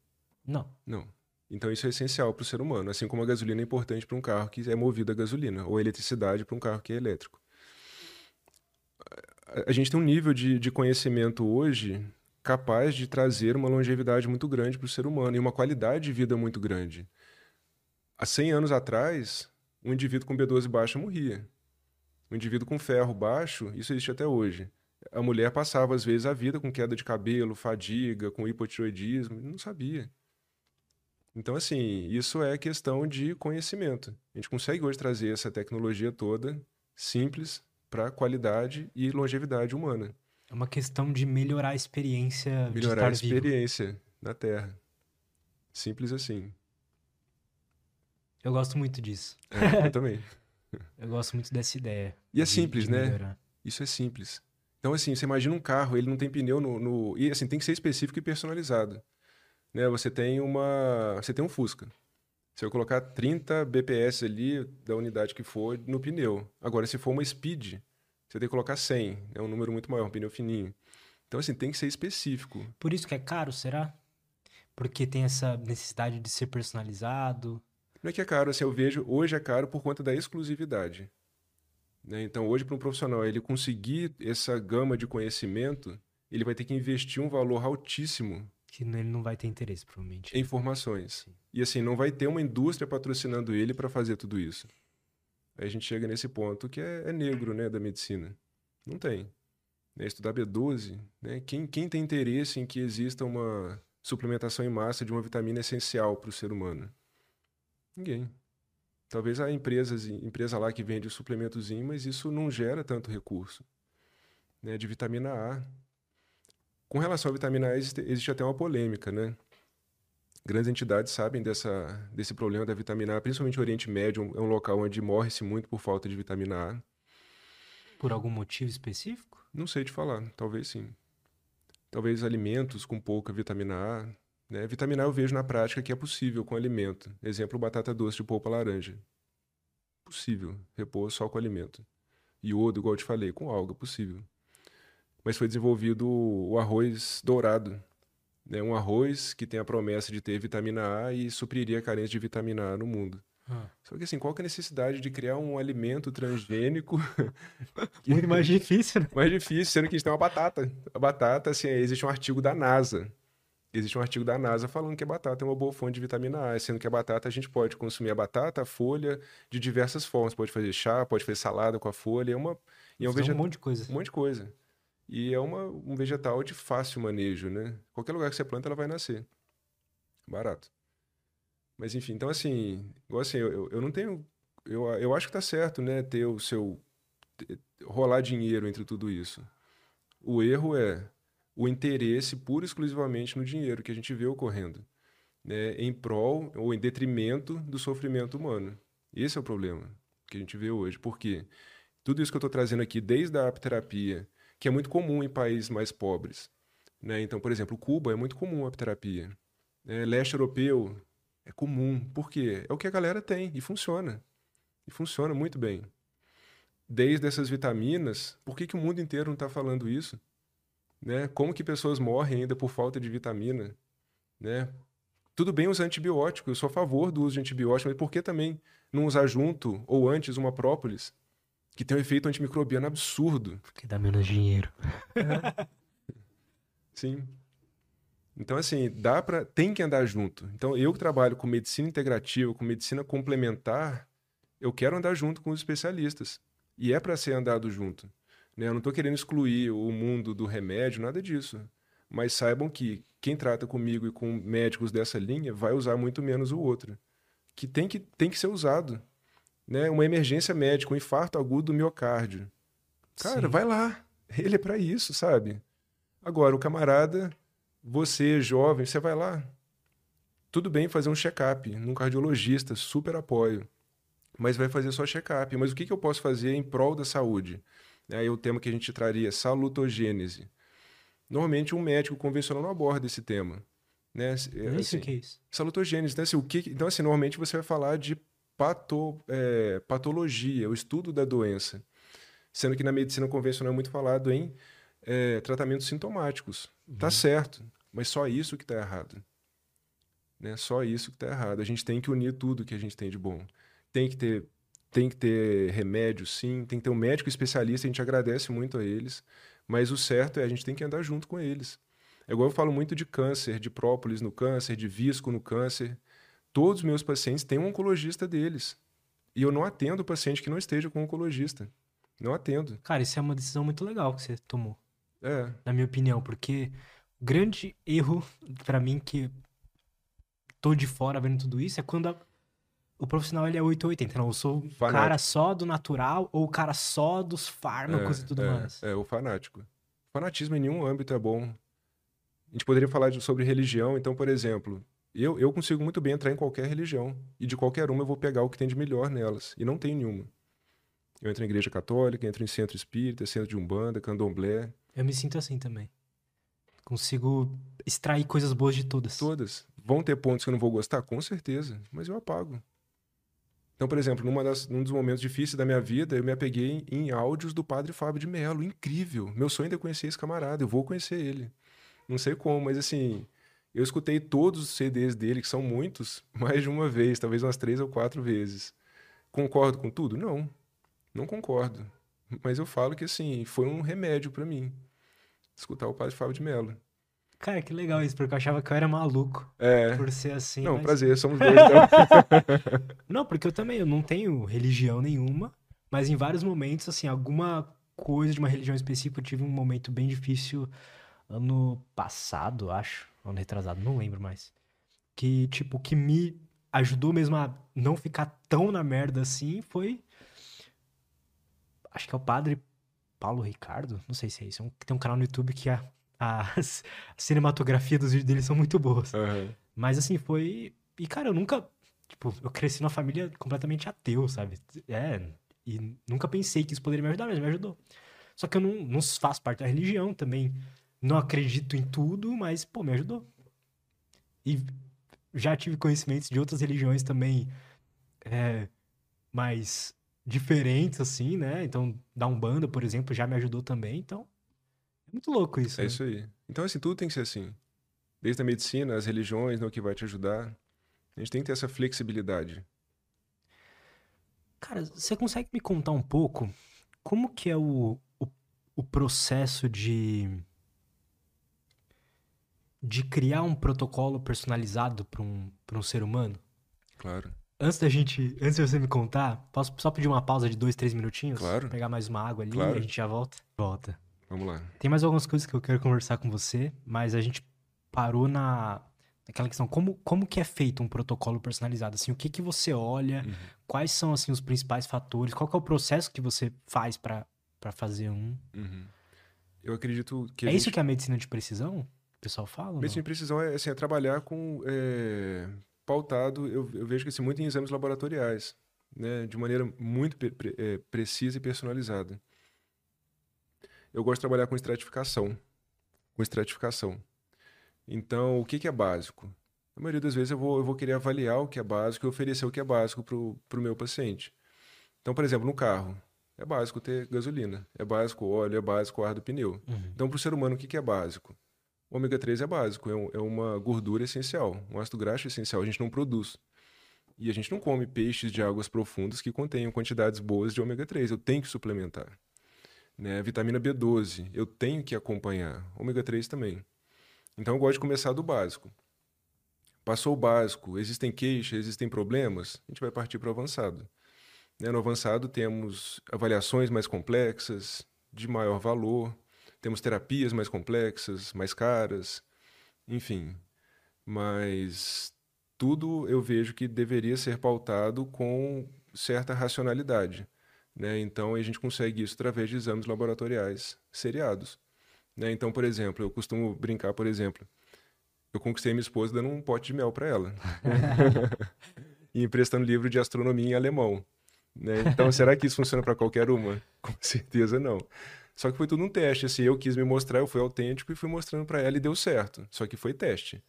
Não. Não. Então isso é essencial para o ser humano, assim como a gasolina é importante para um carro que é movido a gasolina, ou a eletricidade para um carro que é elétrico. A, a gente tem um nível de, de conhecimento hoje capaz de trazer uma longevidade muito grande para o ser humano e uma qualidade de vida muito grande. Há 100 anos atrás, um indivíduo com B12 baixa morria. O indivíduo com ferro baixo, isso existe até hoje. A mulher passava, às vezes, a vida com queda de cabelo, fadiga, com hipotiroidismo, não sabia. Então, assim, isso é questão de conhecimento. A gente consegue hoje trazer essa tecnologia toda simples para qualidade e longevidade humana. É uma questão de melhorar a experiência melhorar a experiência vivo. na Terra. Simples assim. Eu gosto muito disso. É, eu também. (laughs) Eu gosto muito dessa ideia. E é simples, de né? Isso é simples. Então, assim, você imagina um carro, ele não tem pneu no, no, E, assim, tem que ser específico e personalizado. né? Você tem uma, você tem um Fusca. Se eu colocar 30 BPS ali da unidade que for no pneu. Agora, se for uma Speed, você tem que colocar 100. É um número muito maior, um pneu fininho. Então, assim, tem que ser específico. Por isso que é caro, será? Porque tem essa necessidade de ser personalizado. Não é que é caro, assim, eu vejo, hoje é caro por conta da exclusividade. Né? Então, hoje, para um profissional, ele conseguir essa gama de conhecimento, ele vai ter que investir um valor altíssimo Que ele não vai ter interesse, provavelmente. em informações. Sim. E assim, não vai ter uma indústria patrocinando ele para fazer tudo isso. Aí a gente chega nesse ponto que é, é negro, né, da medicina. Não tem. Né, estudar B12, né? Quem, quem tem interesse em que exista uma suplementação em massa de uma vitamina essencial para o ser humano? Ninguém. Talvez a empresas, empresa lá que vende o suplementozinho, mas isso não gera tanto recurso. Né? De vitamina A. Com relação à vitamina A, existe, existe até uma polêmica, né? Grandes entidades sabem dessa, desse problema da vitamina A, principalmente o Oriente Médio, é um local onde morre-se muito por falta de vitamina A. Por algum motivo específico? Não sei te falar, talvez sim. Talvez alimentos com pouca vitamina A. Né? Vitamina A eu vejo na prática que é possível com alimento. Exemplo, batata doce de polpa laranja. Possível, repor só com alimento. Iodo, igual eu te falei, com alga, possível. Mas foi desenvolvido o arroz dourado. Né? Um arroz que tem a promessa de ter vitamina A e supriria a carência de vitamina A no mundo. Ah. Só que assim, qual que é a necessidade de criar um alimento transgênico (laughs) Muito mais difícil, né? (laughs) mais difícil, sendo que a gente tem uma batata. A batata, assim, existe um artigo da NASA. Existe um artigo da NASA falando que a batata é uma boa fonte de vitamina A, sendo que a batata a gente pode consumir a batata, a folha, de diversas formas. Pode fazer chá, pode fazer salada com a folha. É uma, e é um, Fazer vegeta- um monte de coisa. um monte de coisa. E é uma, um vegetal de fácil manejo, né? Qualquer lugar que você planta, ela vai nascer. Barato. Mas enfim, então assim, igual assim, eu, eu- eu não tenho. Eu, eu acho que tá certo, né? Ter o seu. ter- rolar dinheiro entre tudo isso. O erro é o interesse puro e exclusivamente no dinheiro que a gente vê ocorrendo, né? Em prol ou em detrimento do sofrimento humano. Esse é o problema que a gente vê hoje. Por quê? Tudo isso que eu estou trazendo aqui, desde a apterapia, que é muito comum em países mais pobres. Né? Então, por exemplo, Cuba é muito comum a apterapia. Né? Leste europeu é comum. Por quê? É o que a galera tem e funciona. E funciona muito bem. Desde essas vitaminas, por que, que o mundo inteiro não está falando isso? Né? Como que pessoas morrem ainda por falta de vitamina? Né? Tudo bem usar antibiótico, eu sou a favor do uso de antibiótico, mas por que também não usar junto ou antes uma própolis, que tem um efeito antimicrobiano absurdo? Porque dá menos dinheiro. (laughs) Sim. Então, assim, dá para tem que andar junto. Então, eu que trabalho com medicina integrativa, com medicina complementar, eu quero andar junto com os especialistas. E é para ser andado junto. Né? Eu não estou querendo excluir o mundo do remédio, nada disso. Mas saibam que quem trata comigo e com médicos dessa linha vai usar muito menos o outro. Que tem que, tem que ser usado. Né? Uma emergência médica, um infarto agudo do miocárdio. Cara, Sim. vai lá. Ele é para isso, sabe? Agora, o camarada, você jovem, você vai lá. Tudo bem fazer um check-up num cardiologista, super apoio. Mas vai fazer só check-up. Mas o que, que eu posso fazer em prol da saúde? Aí o tema que a gente traria, salutogênese. Normalmente um médico convencional não aborda esse tema. Né? Sei Assim, o que é isso. Salutogênese. Então, assim, o que... então, assim, normalmente você vai falar de pato... é, patologia, o estudo da doença. Sendo que na medicina convencional é muito falado em é, tratamentos sintomáticos. Tá certo, mas só isso que tá errado. Né? Só isso que tá errado. A gente tem que unir tudo que a gente tem de bom. Tem que ter, tem que ter remédio, sim. Tem que ter um médico especialista. A gente agradece muito a eles. Mas o certo é a gente tem que andar junto com eles. É igual eu falo muito de câncer, de própolis no câncer, de visco no câncer. Todos os meus pacientes têm um oncologista deles. E eu não atendo paciente que não esteja com um oncologista. Não atendo. Cara, isso é uma decisão muito legal que você tomou, É, na minha opinião, porque o grande erro pra mim que tô de fora vendo tudo isso é quando a- o profissional ele é 880. Não, eu sou o Fanático. cara só do natural ou o cara só dos fármacos e tudo é, mais. É, o fanático. Fanatismo em nenhum âmbito é bom. A gente poderia falar de- sobre religião, então, por exemplo, eu, eu consigo muito bem entrar em qualquer religião. E de qualquer uma eu vou pegar o que tem de melhor nelas. E não tem nenhuma. Eu entro em igreja católica, entro em centro espírita, centro de umbanda, candomblé. Eu me sinto assim também. Consigo extrair coisas boas de todas. Todas. Vão ter pontos que eu não vou gostar? Com certeza. Mas eu apago. Então, por exemplo, numa das, num dos momentos difíceis da minha vida, eu me apeguei em, em áudios do padre Fábio de Mello. Incrível. Meu sonho é conhecer esse camarada. Eu vou conhecer ele. Não sei como, mas assim, eu escutei todos os CDs dele, que são muitos, (laughs) mais de uma vez, talvez umas três ou quatro vezes. Concordo com tudo? Não. Não concordo. Mas eu falo que, assim, foi um remédio para mim. Escutar o padre Fábio de Mello. Cara, que legal isso, porque eu achava que eu era maluco É. por ser assim. Não, mas- prazer, somos dois. Então. (laughs) Não, porque eu também, eu não tenho religião nenhuma, mas em vários momentos, assim, alguma coisa de uma religião específica, eu tive um momento bem difícil ano passado, acho, ano retrasado, não lembro mais. Que, tipo, que me ajudou mesmo a não ficar tão na merda assim foi. Acho que é o padre Paulo Ricardo, não sei se é isso. é Tem um canal no YouTube que a, a cinematografia dos vídeos dele são muito boas. Aham. Mas assim, foi. E, cara, eu nunca. Tipo, eu cresci numa família completamente ateu, sabe? É. E nunca pensei que isso poderia me ajudar, mas me ajudou. Só que eu não, não faço parte da religião também. Não acredito em tudo, mas, pô, me ajudou. E já tive conhecimentos de outras religiões também é, mais diferentes, assim, né? Então, da Umbanda, por exemplo, já me ajudou também. Então, muito louco isso. É né? isso aí. Então, assim, tudo tem que ser assim. Desde a medicina, as religiões, né, o que vai te ajudar. A gente tem que ter essa flexibilidade. Cara, você consegue me contar um pouco como que é o, o, o processo de de criar um protocolo personalizado para um, pra um ser humano? Claro. Antes da gente, antes de você me contar, posso só pedir uma pausa de dois, três minutinhos? Claro. Pegar mais uma água ali Claro. e a gente já volta? Volta. Vamos lá. Tem mais algumas coisas que eu quero conversar com você, mas a gente parou na naquela questão como como que é feito um protocolo personalizado? Assim, o que que você olha? Uhum. Quais são assim os principais fatores? Qual é o processo que você faz para fazer um? Uhum. Eu acredito que. é a isso gente- que é a medicina de precisão? O pessoal fala? Medicina de precisão é, assim, é trabalhar com é, pautado, eu, eu vejo que assim, muito em exames laboratoriais, né, de maneira muito pre- pre- é, precisa e personalizada. Eu gosto de trabalhar com estratificação, com estratificação. Então, o que, que é básico? A maioria das vezes eu vou, eu vou querer avaliar o que é básico e oferecer o que é básico para o meu paciente. Então, por exemplo, no carro, é básico ter gasolina, é básico óleo, é básico ar do pneu. Uhum. Então, para o ser humano, o que, que é básico? O ômega 3 é básico, é, um- é uma gordura essencial, um ácido graxo essencial, a gente não produz. E a gente não come peixes de águas profundas que contenham quantidades boas de ômega 3, eu tenho que suplementar. Né? Vitamina B12, eu tenho que acompanhar. Ômega 3 também. Então, eu gosto de começar do básico. Passou o básico, existem queixas, existem problemas, a gente vai partir para o avançado. Né? No avançado, temos avaliações mais complexas, de maior valor, temos terapias mais complexas, mais caras, enfim. Mas tudo eu vejo que deveria ser pautado com certa racionalidade. Né? Então, a gente consegue isso através de exames laboratoriais seriados. Né? Então, por exemplo, eu costumo brincar, por exemplo, eu conquistei minha esposa dando um pote de mel para ela. (laughs) (laughs) e emprestando livro de astronomia em alemão. Né? Então, será que isso funciona para qualquer uma? (laughs) Com certeza não. Só que foi tudo um teste. Assim, eu quis me mostrar, eu fui autêntico e fui mostrando para ela e deu certo. Só que foi teste.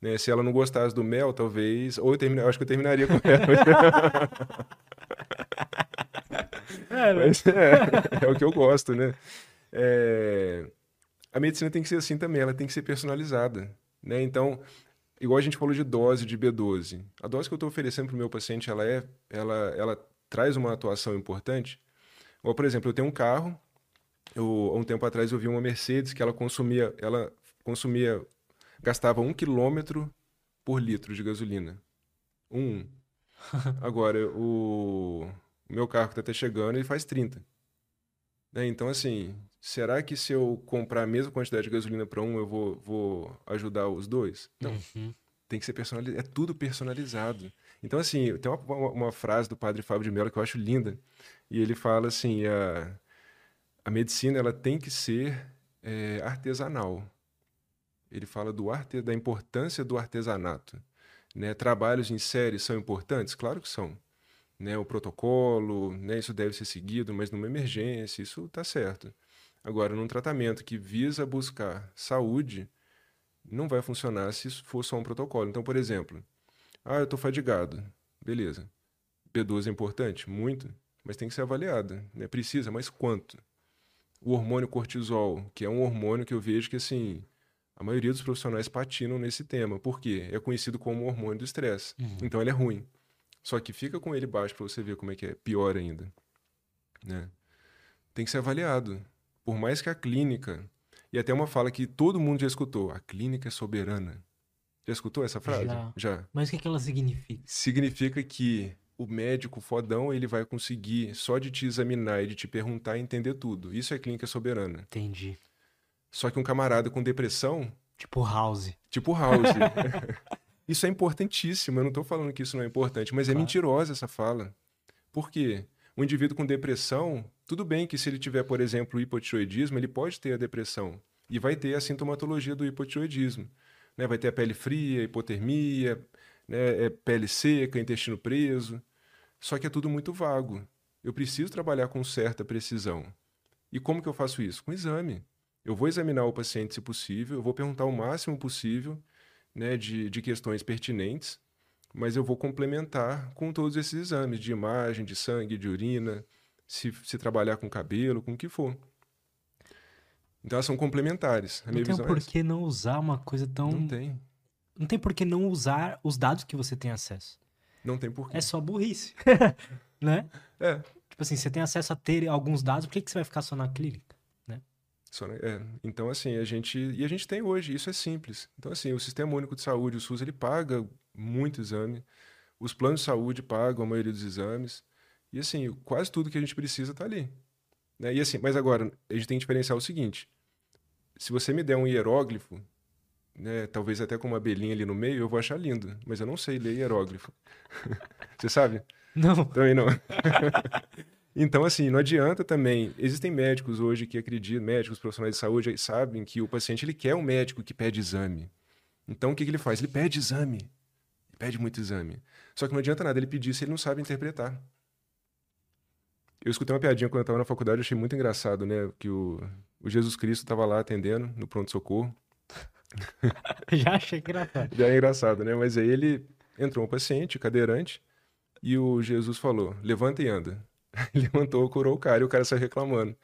Né? Se ela não gostasse do mel, talvez. Ou eu, termina... acho que eu terminaria com ela. É, né? Mas é, (laughs) é o que eu gosto, né? É, A medicina tem que ser assim também, ela tem que ser personalizada. Né? Então, igual a gente falou de dose de B12, a dose que eu estou oferecendo para o meu paciente, ela, é, ela, ela traz uma atuação importante. Ou, por exemplo, eu tenho um carro, eu, há um tempo atrás eu vi uma Mercedes que ela consumia, ela consumia, gastava um quilômetro por litro de gasolina. Um. (laughs) Agora, o, o meu carro que está até chegando, ele faz 30. Né? Então, assim, será que se eu comprar a mesma quantidade de gasolina para um, eu vou, vou ajudar os dois? Não, Uhum. tem que ser personalizado. É tudo personalizado. Então, assim, tem uma, uma, uma frase do padre Fábio de Mello que eu acho linda. E ele fala assim: a, a medicina ela tem que ser é, artesanal. Ele fala do arte, da importância do artesanato. Né? Trabalhos em série são importantes? Claro que são. Né? O protocolo, né? isso deve ser seguido, mas numa emergência, isso está certo. Agora, num tratamento que visa buscar saúde, Não vai funcionar se for só um protocolo. Então, por exemplo, ah, eu estou fadigado. Beleza. B12 é importante? Muito, mas tem que ser avaliado. Né? Precisa, mas quanto? O hormônio cortisol, que é um hormônio que eu vejo que, assim, a maioria dos profissionais patinam nesse tema. Por quê? É conhecido como hormônio do estresse. Uhum. Então, ele é ruim. Só que fica com ele baixo para você ver como é que é. Pior ainda. Né? Tem que ser avaliado. Por mais que a clínica e até uma fala que todo mundo já escutou: a clínica é soberana. Já escutou essa frase? Já. já. Mas o que, que ela significa? Significa que o médico fodão ele vai conseguir só de te examinar e de te perguntar entender tudo. Isso é clínica soberana. Entendi. Só que um camarada com depressão. Tipo House. Tipo House. (laughs) isso é importantíssimo. Eu não estou falando que isso não é importante, mas é claro. é mentirosa essa fala. Por quê? Um indivíduo com depressão, tudo bem que se ele tiver, por exemplo, hipotiroidismo, ele pode ter a depressão e vai ter a sintomatologia do hipotiroidismo. Né? Vai ter a pele fria, hipotermia, né? é pele seca, intestino preso. Só que é tudo muito vago. Eu preciso trabalhar com certa precisão. E como que eu faço isso? Com exame. Eu vou examinar o paciente se possível, eu vou perguntar o máximo possível né, de, de questões pertinentes mas eu vou complementar com todos esses exames de imagem, de sangue, de urina, se, se trabalhar com cabelo, com o que for. Então elas são complementares. A não tem por que não usar uma coisa tão. Não tem. Não tem por que não usar os dados que você tem acesso. Não tem por quê. É só burrice. (laughs) né? É. Tipo assim, você tem acesso a ter alguns dados, por que, que você vai ficar só na clínica? Né? É. Então, assim, a gente. E a gente tem hoje, isso é simples. Então, assim, o Sistema Único de Saúde, o SUS, ele paga muito exame. Os planos de saúde pagam a maioria dos exames. E assim, quase tudo que a gente precisa está ali. Né? E assim, mas agora, a gente tem que diferenciar o seguinte: se você me der um hieróglifo, né, talvez até com uma abelhinha ali no meio, eu vou achar lindo, mas eu não sei ler hieróglifo. (laughs) você sabe? Não. Também não. (laughs) então, assim, não adianta também. Existem médicos hoje que acreditam, médicos profissionais de saúde sabem que o paciente ele quer um médico que pede exame. Então, o que, que ele faz? Ele pede exame pede muito exame. Só que não adianta nada ele pedir se ele não sabe interpretar. Eu escutei uma piadinha quando eu estava na faculdade, eu achei muito engraçado, né? Que o, o Jesus Cristo estava lá atendendo no pronto-socorro. (laughs) Já achei engraçado. Já é engraçado, né? Mas aí ele entrou um paciente, cadeirante, e o Jesus falou: levanta e anda. (laughs) Ele levantou, curou o cara e o cara saiu reclamando.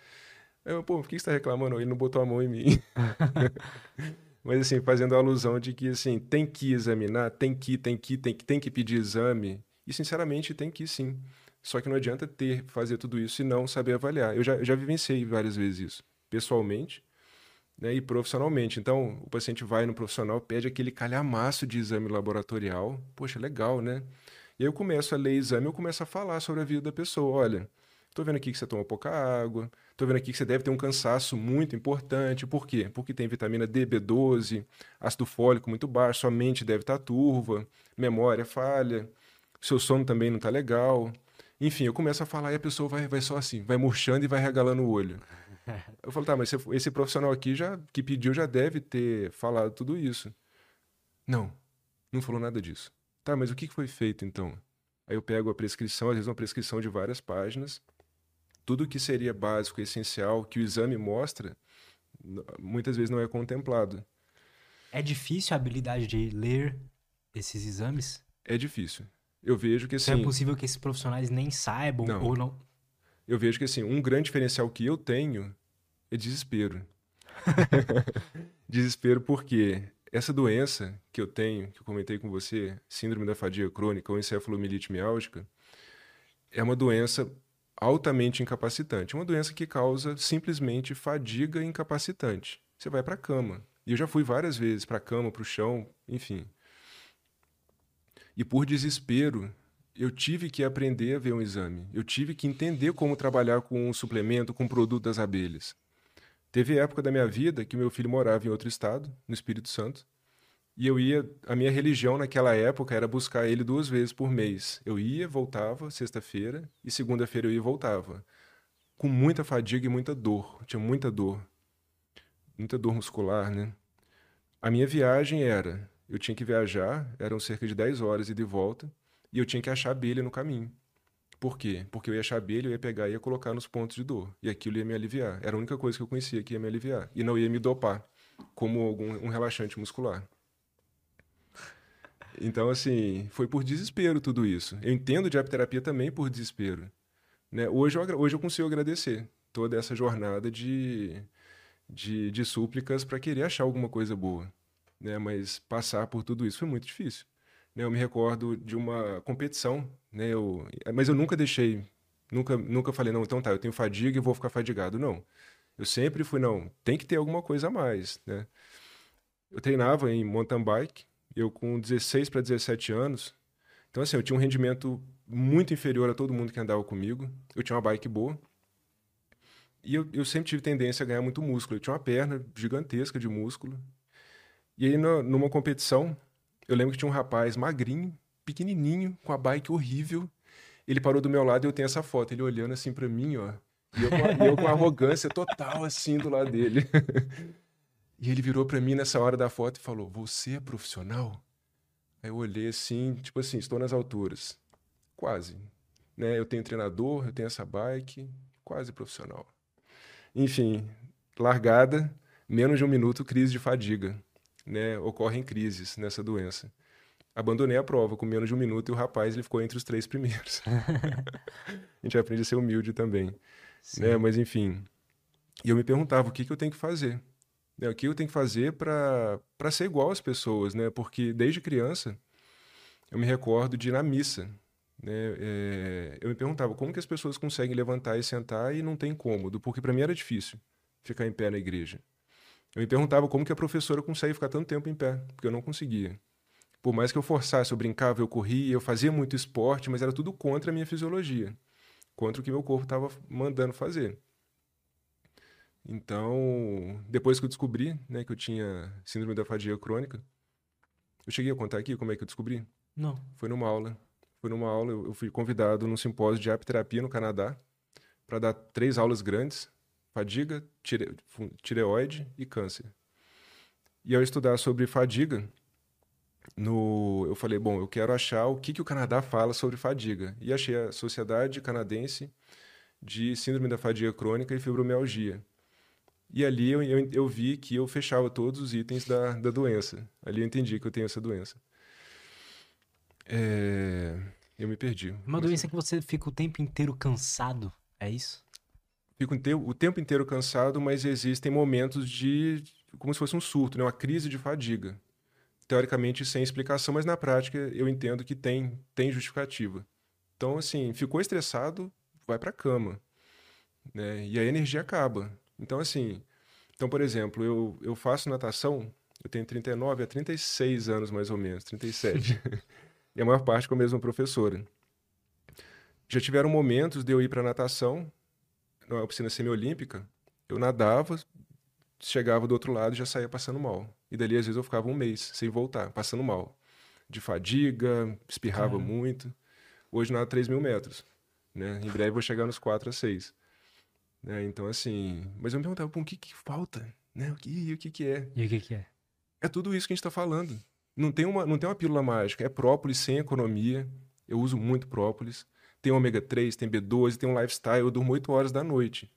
Eu, pô, por que você está reclamando? Ele não botou a mão em mim. (laughs) Mas assim, fazendo a alusão de que assim, tem que examinar, tem que, tem que, tem que, tem que pedir exame. E sinceramente tem que sim. Só que não adianta ter, fazer tudo isso e não saber avaliar. Eu já, eu já vivenciei várias vezes isso, pessoalmente né, e profissionalmente. Então, o paciente vai no profissional, pede aquele calhamaço de exame laboratorial. Poxa, legal, né? E aí eu começo a ler exame, eu começo a falar sobre a vida da pessoa. Olha, estou vendo aqui que você toma pouca água, Estou vendo aqui que você deve ter um cansaço muito importante. Por quê? Porque tem vitamina D, B12, ácido fólico muito baixo, sua mente deve estar turva, memória falha, seu sono também não está legal. Enfim, eu começo a falar e a pessoa vai, vai só assim, vai murchando e vai regalando o olho. (laughs) Eu falo, tá, mas esse profissional aqui já que pediu já deve ter falado tudo isso. Não, não falou nada disso. Tá, mas o que foi feito então? Aí eu pego a prescrição, às vezes uma prescrição de várias páginas, tudo que seria básico essencial que o exame mostra, muitas vezes não é contemplado. É difícil a habilidade de ler esses exames? É difícil. Eu vejo que assim. Então é possível que esses profissionais nem saibam não. ou não. Eu vejo que assim, um grande diferencial que eu tenho é desespero. (laughs) desespero porque essa doença que eu tenho, que eu comentei com você, síndrome da fadiga crônica ou encefalomielite miálgica, é uma doença altamente incapacitante. Uma doença que causa simplesmente fadiga incapacitante. Você vai para a cama. E eu já fui várias vezes para a cama, para o chão, enfim. E por desespero, eu tive que aprender a ver um exame. Eu tive que entender como trabalhar com um suplemento, com um produto das abelhas. Teve época da minha vida que meu filho morava em outro estado, no Espírito Santo, e eu ia, a minha religião naquela época era buscar ele duas vezes por mês. Eu ia, voltava, sexta-feira, e segunda-feira eu ia e voltava. Com muita fadiga e muita dor. Tinha muita dor. Muita dor muscular, né? A minha viagem era, eu tinha que viajar, eram cerca de 10 horas e de volta, e eu tinha que achar abelha no caminho. Por quê? Porque eu ia achar abelha, eu ia pegar e ia colocar nos pontos de dor. E aquilo ia me aliviar. Era a única coisa que eu conhecia que ia me aliviar. E não ia me dopar. como algum, um relaxante muscular. Então, assim, foi por desespero tudo isso. Eu entendo de apterapia também por desespero. Né? Hoje, eu, hoje eu consigo agradecer toda essa jornada de, de, de súplicas para querer achar alguma coisa boa. Né? Mas passar por tudo isso foi muito difícil. Né? Eu me recordo de uma competição, né? eu, mas eu nunca deixei, nunca, nunca falei, não, então tá, eu tenho fadiga e vou ficar fadigado. Não. Eu sempre fui, não, tem que ter alguma coisa a mais. Né? Eu treinava em mountain bike, eu com 16 para 17 anos. Então, assim, eu tinha um rendimento muito inferior a todo mundo que andava comigo. Eu tinha uma bike boa. E eu, eu sempre tive tendência a ganhar muito músculo. Eu tinha uma perna gigantesca de músculo. E aí, numa competição, eu lembro que tinha um rapaz magrinho, pequenininho, com a bike horrível. Ele parou do meu lado e eu tenho essa foto. Ele olhando assim para mim, ó. E eu, com, eu com arrogância total, assim, do lado dele. (laughs) E ele virou para mim nessa hora da foto e falou: Você é profissional? Aí eu olhei assim, tipo assim, estou nas alturas. Quase. Né? Eu tenho treinador, eu tenho essa bike, quase profissional. Enfim, largada, menos de um minuto, crise de fadiga. Né? Ocorrem crises nessa doença. Abandonei a prova com menos de um minuto e o rapaz ele ficou entre os três primeiros. (laughs) a gente aprende a ser humilde também. Né? Mas enfim. E eu me perguntava o que, que eu tenho que fazer. Né? O que eu tenho que fazer para ser igual às pessoas, né? Porque desde criança eu me recordo de ir na missa, né? É, eu me perguntava como que as pessoas conseguem levantar e sentar e não tem cômodo, porque para mim era difícil ficar em pé na igreja. Eu me perguntava como que a professora consegue ficar tanto tempo em pé, porque eu não conseguia. Por mais que eu forçasse, eu brincava, eu corria, eu fazia muito esporte, mas era tudo contra a minha fisiologia, contra o que meu corpo estava mandando fazer. Então, depois que eu descobri né, que eu tinha síndrome da fadiga crônica, eu cheguei a contar aqui como é que eu descobri? Não. Foi numa aula. Foi numa aula, eu fui convidado num simpósio de apiterapia no Canadá para dar três aulas grandes: fadiga, tire, tireoide e câncer. E ao estudar sobre fadiga, no, eu falei, bom, eu quero achar o que, que o Canadá fala sobre fadiga. E achei a Sociedade Canadense de Síndrome da Fadiga Crônica e Fibromialgia. E ali eu, eu, eu, vi que eu fechava todos os itens da, da doença. Ali eu entendi que eu tenho essa doença. É... Eu me perdi. Uma doença que você fica o tempo inteiro cansado, é isso? Fico o tempo inteiro cansado, mas existem momentos de. como se fosse um surto, né? uma crise de fadiga. Teoricamente sem explicação, mas na prática eu entendo que tem, tem justificativa. Então, assim, ficou estressado, vai para cama. Né? E a energia acaba. Então, assim, então, por exemplo, eu, eu faço natação, eu tenho 39 a 36 anos mais ou menos, 37. (laughs) e a maior parte com a mesma professora. Já tiveram momentos de eu ir para natação, na piscina semiolímpica, eu nadava, chegava do outro lado e já saía passando mal. E dali, às vezes, eu ficava um mês sem voltar, passando mal. De fadiga, espirrava muito. Hoje nada 3 mil metros. Né? Em breve vou chegar nos 4 a 6. Né? Então, assim. Mas eu me perguntava, o que, que falta? Né? O, que, o que, que é? E o que, que é? É tudo isso que a gente está falando. Não tem, uma, não tem uma pílula mágica. É própolis sem economia. Eu uso muito própolis. Tem ômega 3, tem B12, tem um lifestyle. Eu durmo 8 horas da noite.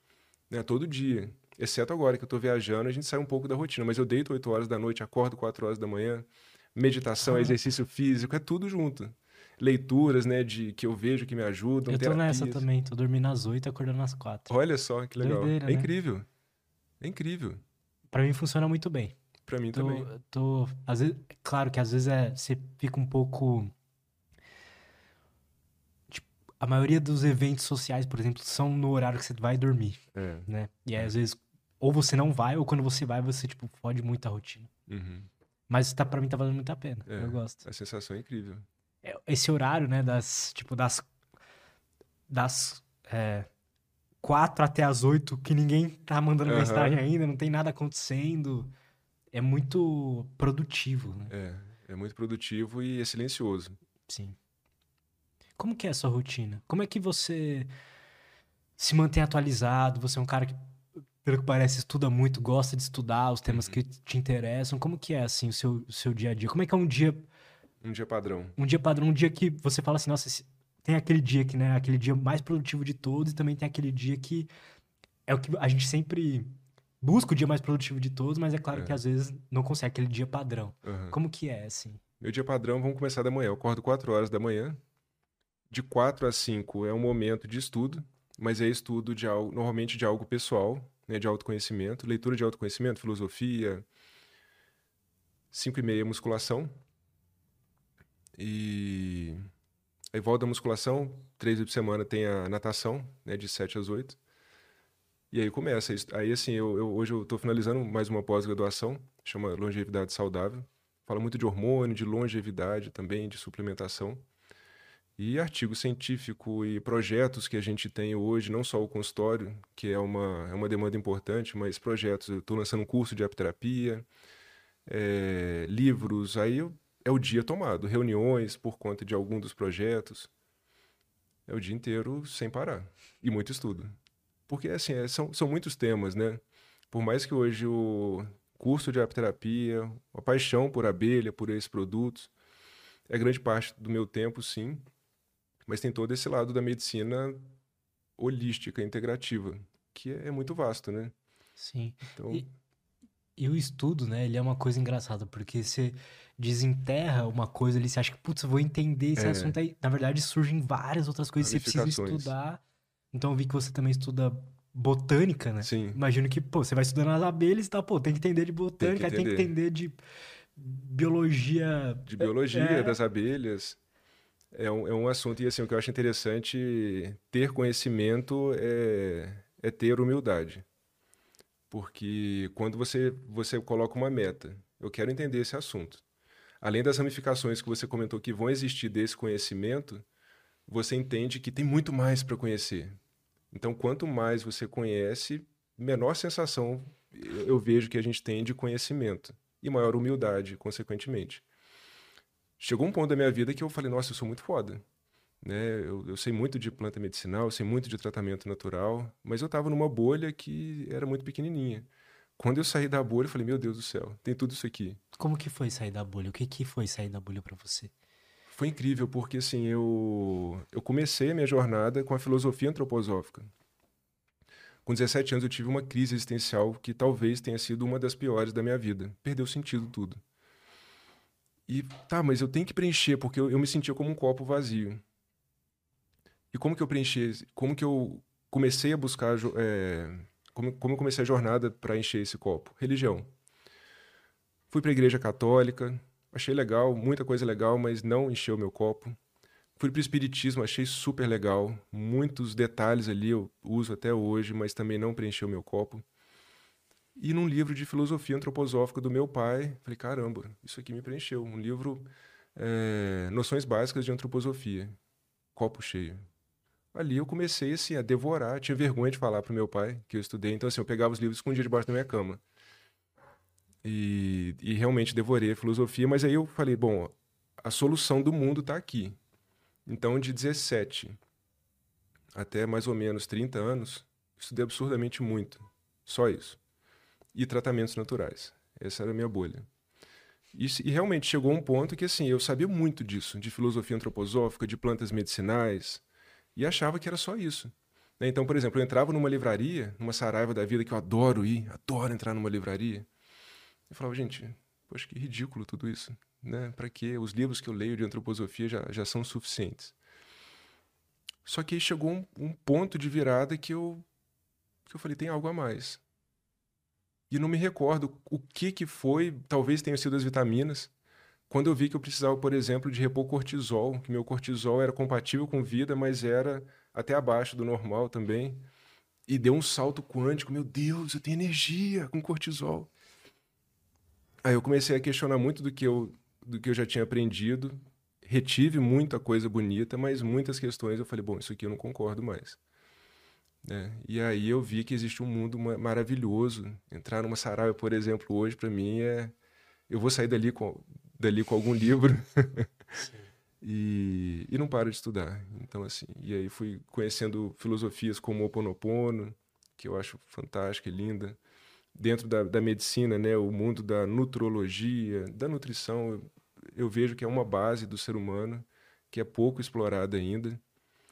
Né? Todo dia. Exceto agora que eu estou viajando, a gente sai um pouco da rotina. Mas eu deito 8 horas da noite, acordo 4 horas da manhã. Meditação, ah. exercício físico, é tudo junto leituras, né, de que eu vejo que me ajudam. Eu tô terapias. nessa também, tô dormindo às oito, acordando às quatro. Olha só que legal. Doideira, é né? incrível. É incrível. Para mim funciona muito bem. Para mim tô, também. Tô, às vezes, claro que às vezes é, você fica um pouco a maioria dos eventos sociais, por exemplo, são no horário que você vai dormir, é. né? E aí, é. às vezes, ou você não vai, ou quando você vai, você, tipo, fode muito a rotina. Uhum. Mas tá, pra mim tá valendo muito a pena. É, eu gosto. A sensação é incrível. É, esse horário, né, das, tipo, das, das é, quatro até as oito, que ninguém tá mandando uhum. mensagem ainda, não tem nada acontecendo, é muito produtivo, né? É, é muito produtivo e é silencioso. Sim. Como que é a sua rotina? Como é que você se mantém atualizado? Você é um cara que, pelo que parece, estuda muito, gosta de estudar os temas uhum. que te interessam. Como que é, assim, o seu, o seu dia a dia? Como é que é um dia um dia padrão. Um dia padrão, um dia que você fala assim, nossa, tem aquele dia que, né, aquele dia mais produtivo de todos e também tem aquele dia que é o que a gente sempre busca o dia mais produtivo de todos, mas é claro É. que às vezes não consegue aquele dia padrão. Aham. Como que é, assim? Meu dia padrão, vamos começar da manhã. Eu acordo 4 horas da manhã. De 4 a 5 é um momento de estudo, mas é estudo de algo, normalmente de algo pessoal, né, de autoconhecimento, leitura de autoconhecimento, filosofia. 5 e meia musculação. E aí volta da musculação, três vezes por semana tem a natação, né, de 7 às 8. E aí começa. Aí assim, eu, eu- hoje eu estou finalizando mais uma pós-graduação, chama Longevidade Saudável. Fala muito de hormônio, de longevidade também, de suplementação. E artigo científico e projetos que a gente tem hoje, não só o consultório, que é uma, é uma demanda importante, mas projetos. Eu estou lançando um curso de apterapia, é, livros, aí é o dia tomado, reuniões por conta de algum dos projetos. É o dia inteiro sem parar. E muito estudo. Porque, assim, é- são, são muitos temas, né? Por mais que hoje o curso de apterapia, a paixão por abelha, por esses produtos, é grande parte do meu tempo, sim. Mas tem todo esse lado da medicina holística, integrativa, que é, é muito vasto, né? Sim. Então, E- E o estudo, né, ele é uma coisa engraçada, porque você desenterra uma coisa ali, você acha que, putz, eu vou entender esse É. assunto aí. Na verdade, surgem várias outras coisas que você precisa estudar. Então, eu vi que você também estuda botânica, né? sim. Imagino que, pô, você vai estudando as abelhas e tal, pô, tem que entender de botânica, tem que entender. entender de biologia. de biologia, é. das abelhas. É um, é um assunto, e assim, o que eu acho interessante, ter conhecimento é, é ter humildade. Porque quando você, você coloca uma meta, eu quero entender esse assunto. Além das ramificações que você comentou que vão existir desse conhecimento, você entende que tem muito mais para conhecer. Então, quanto mais você conhece, menor sensação eu vejo que a gente tem de conhecimento e maior humildade, consequentemente. Chegou um ponto da minha vida que eu falei, nossa, eu sou muito foda. Né? Eu, eu sei muito de planta medicinal, eu sei muito de tratamento natural, mas eu estava numa bolha que era muito pequenininha. Quando eu saí da bolha, eu falei, meu Deus do céu, tem tudo isso aqui. Como que foi sair da bolha? O que que foi sair da bolha pra você? Foi incrível, porque assim, eu, eu comecei a minha jornada com a filosofia antroposófica. Com 17 anos eu tive uma crise existencial que talvez tenha sido uma das piores da minha vida. Perdeu sentido tudo. E tá, mas eu tenho que preencher, porque eu, eu me sentia como um copo vazio. E como que eu preenchi? Como que eu comecei a buscar. é, como, como eu comecei a jornada para encher esse copo? Religião. Fui para a igreja católica, achei legal, muita coisa legal, mas não encheu meu copo. Fui para o espiritismo, achei super legal, muitos detalhes ali eu uso até hoje, mas também não preencheu meu copo. E num livro de filosofia antroposófica do meu pai, falei, caramba, isso aqui me preencheu. Um livro, é, Noções Básicas de Antroposofia, copo cheio. Ali eu comecei assim, a devorar, tinha vergonha de falar pro meu pai que eu estudei, então assim, eu pegava os livros escondia debaixo da minha cama. E, e realmente devorei a filosofia, mas aí eu falei, bom, a solução do mundo está aqui. Então, de 17 até mais ou menos 30 anos, estudei absurdamente muito. Só isso. E tratamentos naturais. Essa era a minha bolha. E, e realmente chegou um ponto que assim, eu sabia muito disso, de filosofia antroposófica, de plantas medicinais, e achava que era só isso. né? Então, por exemplo, eu entrava numa livraria, numa saraiva da vida, que eu adoro ir, adoro entrar numa livraria. Eu falava, gente, poxa, que ridículo tudo isso. Né? Para quê? Os livros que eu leio de antroposofia já, já são suficientes. Só que aí chegou um, um ponto de virada que eu, que eu falei, tem algo a mais. E não me recordo o que que foi, talvez tenham sido as vitaminas. Quando eu vi que eu precisava, por exemplo, de repor cortisol, que meu cortisol era compatível com vida, mas era até abaixo do normal também. E deu um salto quântico, meu Deus, eu tenho energia com cortisol. Aí eu comecei a questionar muito do que eu, do que eu já tinha aprendido, retive muita coisa bonita, mas muitas questões eu falei, bom, isso aqui eu não concordo mais. Né? E aí eu vi que existe um mundo ma- maravilhoso. Entrar numa saraiva, por exemplo, hoje, para mim, é... Eu vou sair dali com, dali com algum livro (laughs) e, e não paro de estudar. Então, assim, e aí fui conhecendo filosofias como o Oponopono, que eu acho fantástica e linda. Dentro da, da medicina, né, o mundo da nutrologia, da nutrição, eu, eu vejo que é uma base do ser humano que é pouco explorada ainda.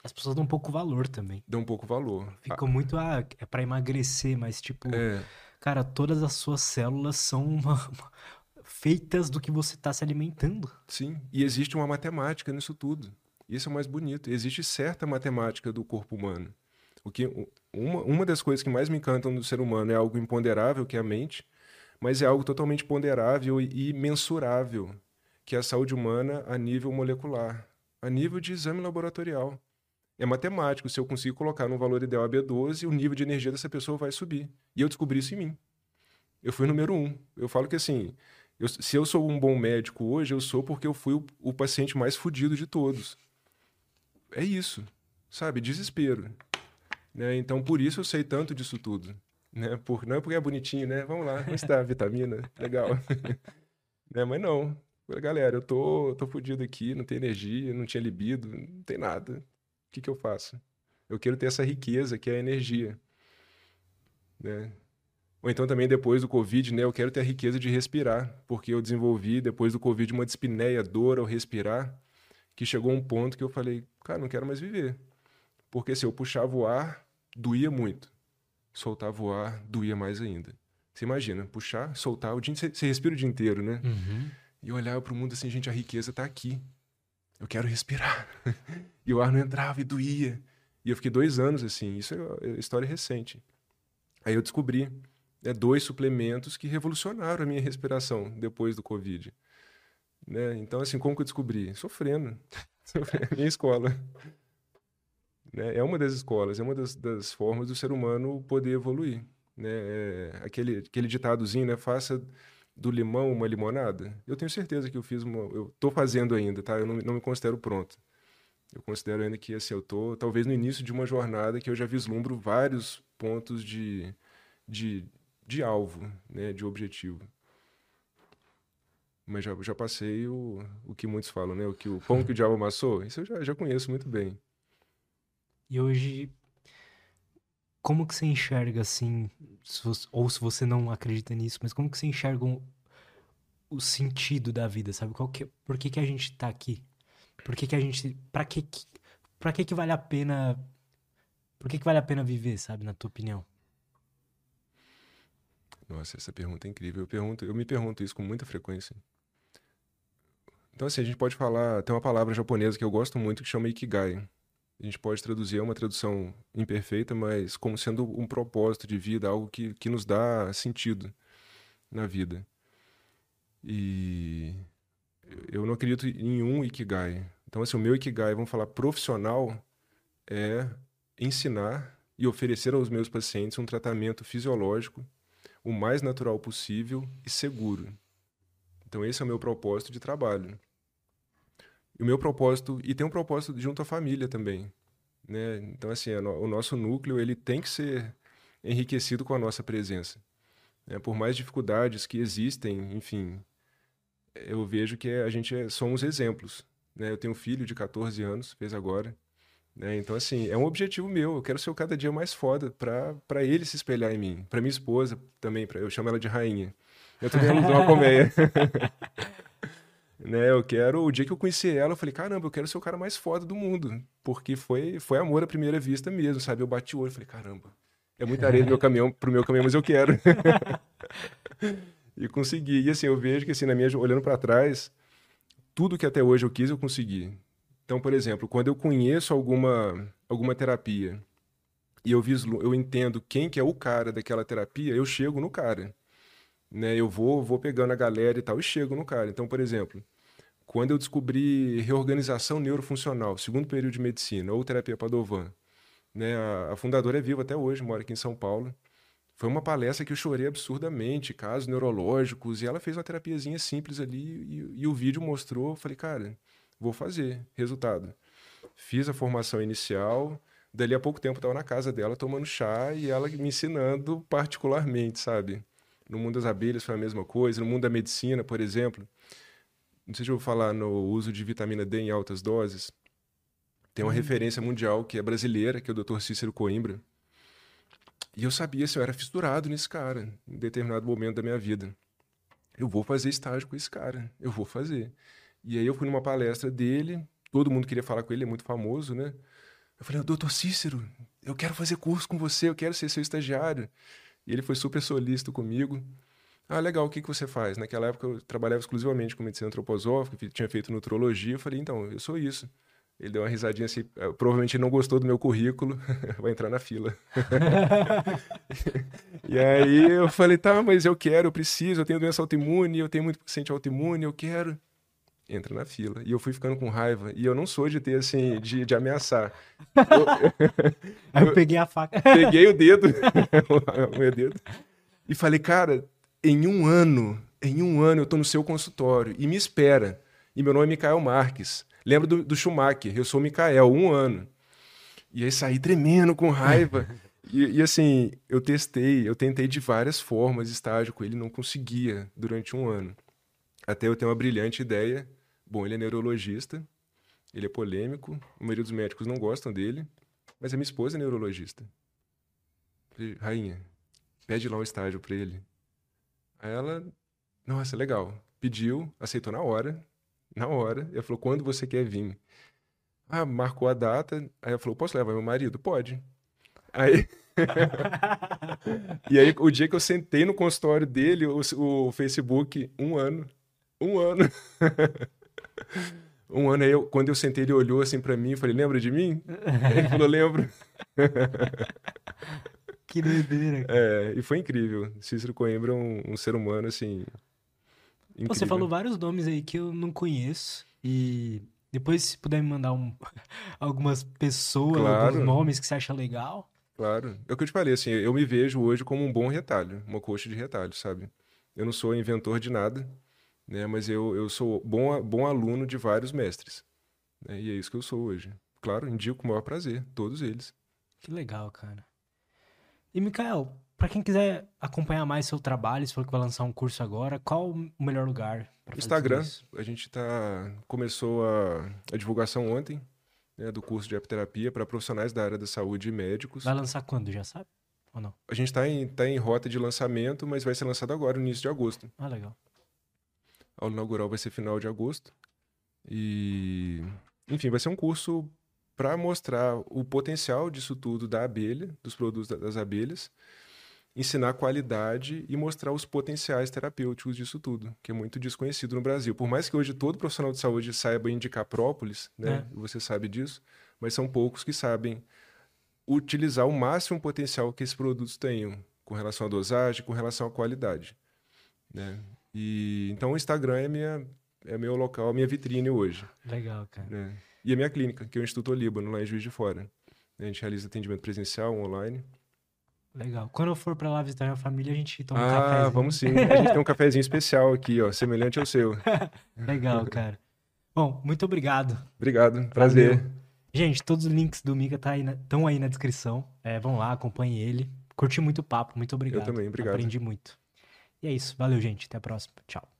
As pessoas dão um pouco valor também. Dá um pouco valor. Ficou muito, ah, é pra emagrecer, mas tipo, É, Cara, todas as suas células são uma- feitas do que você está se alimentando. Sim, e existe uma matemática nisso tudo. Isso é o mais bonito. Existe certa matemática do corpo humano. O que uma, uma das coisas que mais me encantam do ser humano é algo imponderável, que é a mente, mas é algo totalmente ponderável e mensurável, que é a saúde humana a nível molecular, a nível de exame laboratorial. É matemático, se eu conseguir colocar no valor ideal a B12, o nível de energia dessa pessoa vai subir. E eu descobri isso em mim. Eu fui número um. Eu falo que assim, eu, se eu sou um bom médico hoje, eu sou porque eu fui o, o paciente mais fudido de todos. É isso, sabe? Desespero. Né? Então, por isso eu sei tanto disso tudo. Né? Por, não é porque é bonitinho, né? Vamos lá, onde está a vitamina? Legal. (laughs) né? Mas não. Galera, eu tô, tô fudido aqui, não tenho energia, não tinha libido, não tem nada. O que, que eu faço? Eu quero ter essa riqueza que é a energia. Né? Ou então também depois do Covid, né? Eu quero ter a riqueza de respirar, porque eu desenvolvi depois do Covid uma dispneia, dor ao respirar, que chegou a um ponto que eu falei, cara, não quero mais viver. Porque se eu puxava o ar, doía muito. Soltava o ar, doía mais ainda. Você imagina, puxar, soltar, o dia, você respira o dia inteiro, né? Uhum. E eu olhava para o mundo assim, gente, a riqueza tá aqui. Eu quero respirar. (laughs) e o ar não entrava e doía. E eu fiquei dois anos assim, isso é história recente. Aí eu descobri né, dois suplementos que revolucionaram a minha respiração depois do Covid. Né? Então, assim, como que eu descobri? Sofrendo. (laughs) Sofrendo. minha escola. Né? É uma das escolas, é uma das, das, formas do ser humano poder evoluir. Né? É aquele, aquele ditadozinho, né? Faça do limão uma limonada. Eu tenho certeza que eu fiz uma... Eu estou fazendo ainda, tá? Eu não, não me considero pronto. Eu considero ainda que assim, eu estou talvez no início de uma jornada que eu já vislumbro vários pontos de, de, de alvo, né? de objetivo. Mas já, já passei o, o que muitos falam, né? O que o pão que o diabo amassou, isso eu já, já conheço muito bem. E hoje, como que você enxerga assim, se você, ou se você não acredita nisso, mas como que você enxerga um, o sentido da vida, sabe? Qual que, por que, que a gente tá aqui? Por que, que a gente. Pra que, pra que que vale a pena. Por que, que vale a pena viver, sabe, na tua opinião? Nossa, essa pergunta é incrível. Eu, pergunto, eu me pergunto isso com muita frequência. Então, assim, a gente pode falar. Tem uma palavra japonesa que eu gosto muito que chama Ikigai. A gente pode traduzir, é uma tradução imperfeita, mas como sendo um propósito de vida, algo que, que nos dá sentido na vida. E eu não acredito em um Ikigai. Então, assim, o meu Ikigai, vamos falar profissional, é ensinar e oferecer aos meus pacientes um tratamento fisiológico o mais natural possível e seguro. Então, esse é o meu propósito de trabalho. O meu propósito, e tem um propósito junto à família também. Né? Então, assim, o nosso núcleo ele tem que ser enriquecido com a nossa presença. Né? Por mais dificuldades que existem, enfim, eu vejo que a gente é, somos exemplos. Né? Eu tenho um filho de 14 anos, fez agora. Né? Então, assim, é um objetivo meu. Eu quero ser cada dia mais foda para ele se espelhar em mim. Para minha esposa também, pra, eu chamo ela de rainha. Eu também amo (laughs) uma colmeia. (laughs) né? Eu quero. O dia que eu conheci ela, eu falei, caramba, eu quero ser o cara mais foda do mundo. Porque foi, foi amor à primeira vista mesmo, sabe? Eu bati o olho e falei, caramba, é muita areia do meu caminhão, pro meu caminhão, mas eu quero. (laughs) e consegui. E assim, eu vejo que assim, na minha, olhando para trás, tudo que até hoje eu quis, eu consegui. Então, por exemplo, quando eu conheço alguma, alguma terapia e eu, vislu eu entendo quem que é o cara daquela terapia, eu chego no cara. Né? Eu vou, vou pegando a galera e tal e chego no cara. Então, por exemplo, quando eu descobri reorganização neurofuncional, segundo período de medicina, ou terapia Padovan, né? a, a fundadora é viva até hoje, mora aqui em São Paulo. Foi uma palestra que eu chorei absurdamente, casos neurológicos, e ela fez uma terapiazinha simples ali, e, e o vídeo mostrou, falei, cara, vou fazer. Resultado, fiz a formação inicial, dali a pouco tempo estava na casa dela tomando chá, e ela me ensinando particularmente, sabe? No mundo das abelhas foi a mesma coisa, no mundo da medicina, por exemplo, não sei se eu vou falar no uso de vitamina D em altas doses, tem uma hum. referência mundial que é brasileira, que é o Dr. Cícero Coimbra, e eu sabia se eu era fissurado nesse cara, em determinado momento da minha vida. Eu vou fazer estágio com esse cara, eu vou fazer. E aí eu fui numa palestra dele, todo mundo queria falar com ele, ele é muito famoso, né? Eu falei, doutor Cícero, eu quero fazer curso com você, eu quero ser seu estagiário. E ele foi super solícito comigo. Ah, legal, o que, que você faz? Naquela época eu trabalhava exclusivamente com medicina antroposófica, tinha feito nutrologia. Eu falei, então, eu sou isso. Ele deu uma risadinha assim, eh, provavelmente não gostou do meu currículo, (laughs) vai entrar na fila. (laughs) e aí eu falei, tá, mas eu quero, eu preciso, eu tenho doença autoimune, eu tenho muito paciente autoimune, eu quero. Entra na fila. E eu fui ficando com raiva. E eu não sou de ter, assim, de, de ameaçar. Eu, (laughs) aí eu peguei a faca. Peguei o dedo, o meu dedo, e falei, cara, em um ano, em um ano eu tô no seu consultório e me espera. E meu nome é Mikael Marques. Lembro do, do Schumacher, eu sou o Mikael, um ano. E aí saí tremendo com raiva. (laughs) E, e, assim, eu testei, eu tentei de várias formas estágio com ele, não conseguia durante um ano. Até eu ter uma brilhante ideia. Bom, ele é neurologista, ele é polêmico, a maioria dos médicos não gostam dele, mas a minha esposa é neurologista. Rainha, pede lá um estágio para ele. Aí ela, nossa, legal. Pediu, aceitou na hora, na hora. Ela falou, quando você quer vir? Ah, marcou a data. Aí ela falou, posso levar meu marido? Pode. Aí... (laughs) e aí, o dia que eu sentei no consultório dele, o, o Facebook, um ano. Um ano. (laughs) um ano aí, eu, quando eu sentei, ele olhou assim para mim e falei, lembra de mim? Ele falou, lembro. (laughs) que doideira. É, e foi incrível. Cícero Coimbra é um, um ser humano, assim, Pô, você falou vários nomes aí que eu não conheço. E depois, se puder me mandar um, (laughs) algumas pessoas, claro. alguns nomes que você acha legal. Claro. É o que eu te falei, assim, eu me vejo hoje como um bom retalho, uma coxa de retalho, sabe? Eu não sou inventor de nada, né? Mas eu, eu sou bom, bom aluno de vários mestres. Né? E é isso que eu sou hoje. Claro, indico com o maior prazer, todos eles. Que legal, cara. E, Mikael, para quem quiser acompanhar mais seu trabalho, se for que vai lançar um curso agora, qual o melhor lugar? Instagram. A gente tá começou a, a divulgação ontem né, do curso de apterapia para profissionais da área da saúde e médicos. Vai lançar quando, já sabe? Ou não? A gente está em, tá em rota de lançamento, mas vai ser lançado agora, no início de agosto. Ah, legal. A aula inaugural vai ser final de agosto. E, enfim, vai ser um curso para mostrar o potencial disso tudo da abelha, dos produtos das abelhas, ensinar qualidade e mostrar os potenciais terapêuticos disso tudo, que é muito desconhecido no Brasil. Por mais que hoje todo profissional de saúde saiba indicar própolis, né? É. Você sabe disso, mas são poucos que sabem utilizar o máximo potencial que esses produtos tenham com relação à dosagem, com relação à qualidade, né? E então o Instagram é minha é meu local, a minha vitrine hoje. Legal, cara. Né? E a minha clínica, que é o Instituto Líbano, lá em Juiz de Fora. A gente realiza atendimento presencial, online. Legal. Quando eu for para lá visitar minha família, a gente toma ah, um cafezinho. Ah, vamos sim. A gente tem um cafezinho especial aqui, ó, semelhante ao seu. (laughs) Legal, cara. Bom, muito obrigado. Obrigado, prazer. Valeu. Gente, todos os links do Mika estão tá aí, aí, na descrição. É, vão lá, acompanhem ele. Curti muito o papo, muito obrigado. Eu também, obrigado. Aprendi muito. E é isso. Valeu, gente. Até a próxima. Tchau.